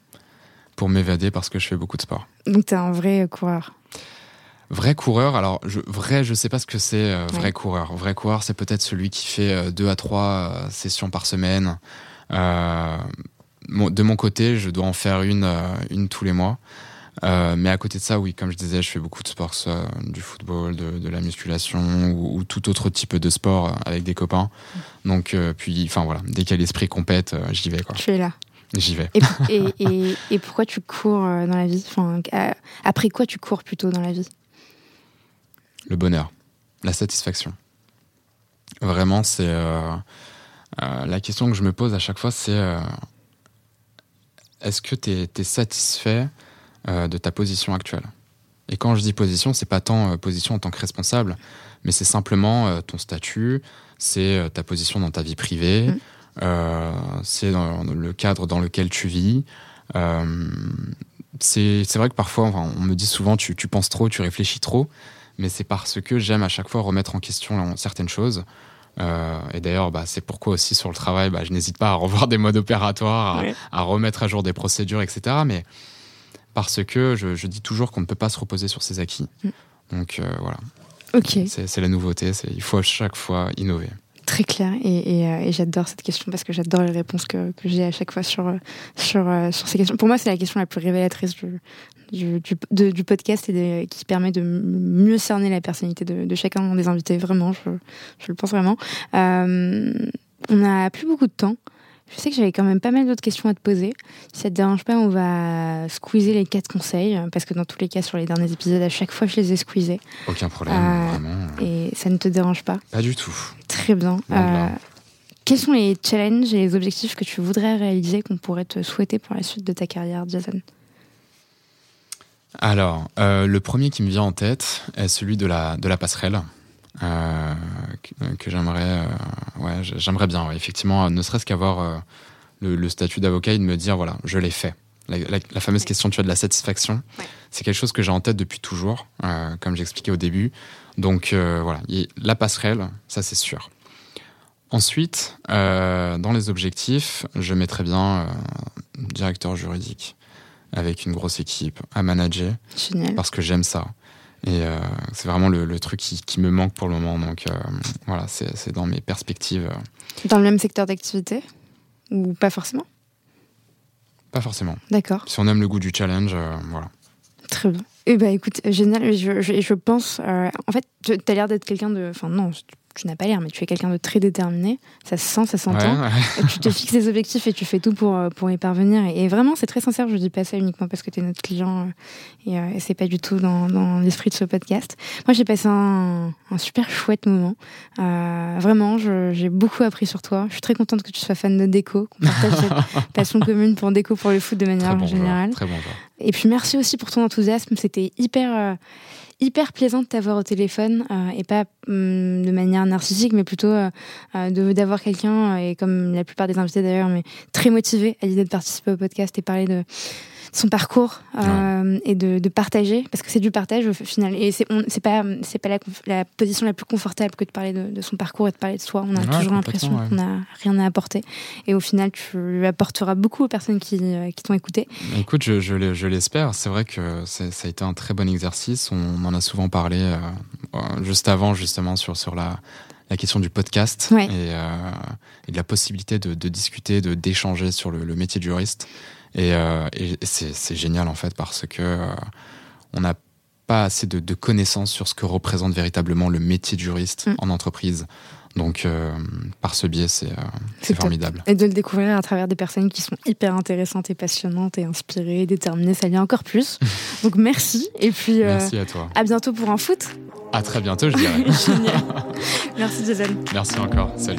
Pour m'évader parce que je fais beaucoup de sport. Donc, tu es un vrai coureur? Vrai coureur, alors je, vrai, je sais pas ce que c'est vrai coureur. Vrai coureur, c'est peut-être celui qui fait deux à trois sessions par semaine. de mon côté, je dois en faire une, une tous les mois. Euh, mais à côté de ça, oui, comme je disais, je fais beaucoup de sport, soit du football, de, la musculation ou, tout autre type de sport euh, avec des copains. Donc, euh, puis, enfin voilà, dès qu'il y a l'esprit compète, j'y vais. Quoi. Tu es là. J'y vais. Et, et, et, pourquoi tu cours dans la vie? Enfin, Après quoi tu cours plutôt dans la vie? Le bonheur, la satisfaction. Vraiment, c'est. la question que je me pose à chaque fois, c'est est-ce que tu es, es, satisfait euh, de ta position actuelle. Et quand je dis position, c'est pas tant euh, position en tant que responsable, mais c'est simplement euh, ton statut, c'est ta position dans ta vie privée, mm. c'est le cadre dans lequel tu vis. c'est vrai que parfois, on me dit souvent, tu, tu, penses trop, tu réfléchis trop, mais c'est parce que j'aime à chaque fois remettre en question certaines choses. et d'ailleurs, bah, c'est pourquoi aussi sur le travail, bah, je n'hésite pas à revoir des modes opératoires, à, à, remettre à jour des procédures, etc. Mais parce que je, dis toujours qu'on ne peut pas se reposer sur ses acquis. Mm. Donc voilà. Ok. C'est la nouveauté, il faut à chaque fois innover. Très clair et, j'adore cette question parce que j'adore les réponses que, j'ai à chaque fois sur, sur, sur ces questions. Pour moi, c'est la question la plus révélatrice du, du, du, podcast et qui permet de mieux cerner la personnalité de, chacun des invités. Vraiment, je, je le pense vraiment. Euh, on n'a plus beaucoup de temps. Je sais que j'avais quand même pas mal d'autres questions à te poser. Si ça te dérange pas, on va squeezer les quatre conseils, parce que dans tous les cas, sur les derniers épisodes, à chaque fois, je les ai squeezés. Aucun problème, euh, vraiment. Et ça ne te dérange pas? Pas du tout. Très bien. Euh, quels sont les challenges et les objectifs que tu voudrais réaliser, qu'on pourrait te souhaiter pour la suite de ta carrière, Jason? Alors, euh, le premier qui me vient en tête est celui de la, de la passerelle. Euh, que, j'aimerais euh, ouais, j'aimerais bien effectivement ne serait-ce qu'avoir le, statut d'avocat et de me dire voilà je l'ai fait. La, fameuse question tu as de la satisfaction c'est quelque chose que j'ai en tête depuis toujours comme j'expliquais au début. Donc voilà la passerelle ça c'est sûr. Ensuite dans les objectifs je mettrais bien directeur juridique avec une grosse équipe à manager. Parce que j'aime ça. Et euh, c'est vraiment le, truc qui, me manque pour le moment. Donc euh, voilà, c'est dans mes perspectives. Euh. Dans le même secteur d'activité? Ou pas forcément? Pas forcément. D'accord. Si on aime le goût du challenge, voilà. Très bien. Eh ben écoute, génial. Je, je, je pense. en fait, tu as l'air d'être quelqu'un de. Enfin, non, tu n'as pas l'air, mais tu es quelqu'un de très déterminé. Ça se sent, ça s'entend. Tu te fixes des objectifs et tu fais tout pour, euh, pour y parvenir. Et, vraiment, c'est très sincère. Je dis pas ça uniquement parce que tu es notre client euh, et, euh, et c'est pas du tout dans, dans l'esprit de ce podcast. Moi, j'ai passé un, un, super chouette moment. Euh, vraiment, j'ai beaucoup appris sur toi. Je suis très contente que tu sois fan de déco, qu'on partage cette passion commune pour déco pour le foot de manière générale. très bon et puis merci aussi pour ton enthousiasme. C'était hyper hyper plaisant de t'avoir au téléphone euh, et pas hum, de manière narcissique, mais plutôt euh, euh, d'avoir quelqu'un, et comme la plupart des invités d'ailleurs, mais très motivé à l'idée de participer au podcast et parler de son parcours euh, et de, de, partager parce que c'est du partage au final. Et c'est pas c'est pas la, la, position la plus confortable que de parler de, de, son parcours et de parler de soi. On a toujours l'impression qu'on n'a rien à apporter. Et au final tu apporteras beaucoup aux personnes qui, euh, qui t'ont écouté. Écoute je, je l'espère. C'est vrai que ça a été un très bon exercice. On en a souvent parlé euh, juste avant justement sur sur la la question du podcast. Et, euh, et, de la possibilité de, de discuter, de d'échanger sur le, le, métier de juriste. Et, euh, et c'est génial en fait parce que euh, on n'a pas assez de, de, connaissances sur ce que représente véritablement le métier de juriste mm. en entreprise. Donc, euh, par ce biais, c'est euh, formidable. Et de le découvrir à travers des personnes qui sont hyper intéressantes et passionnantes et inspirées, déterminées, ça vient encore plus. Donc, merci. Et puis, euh, merci à toi. À bientôt pour un foot. À très bientôt, je dirais. Génial. Merci, Jason. Merci encore. Salut.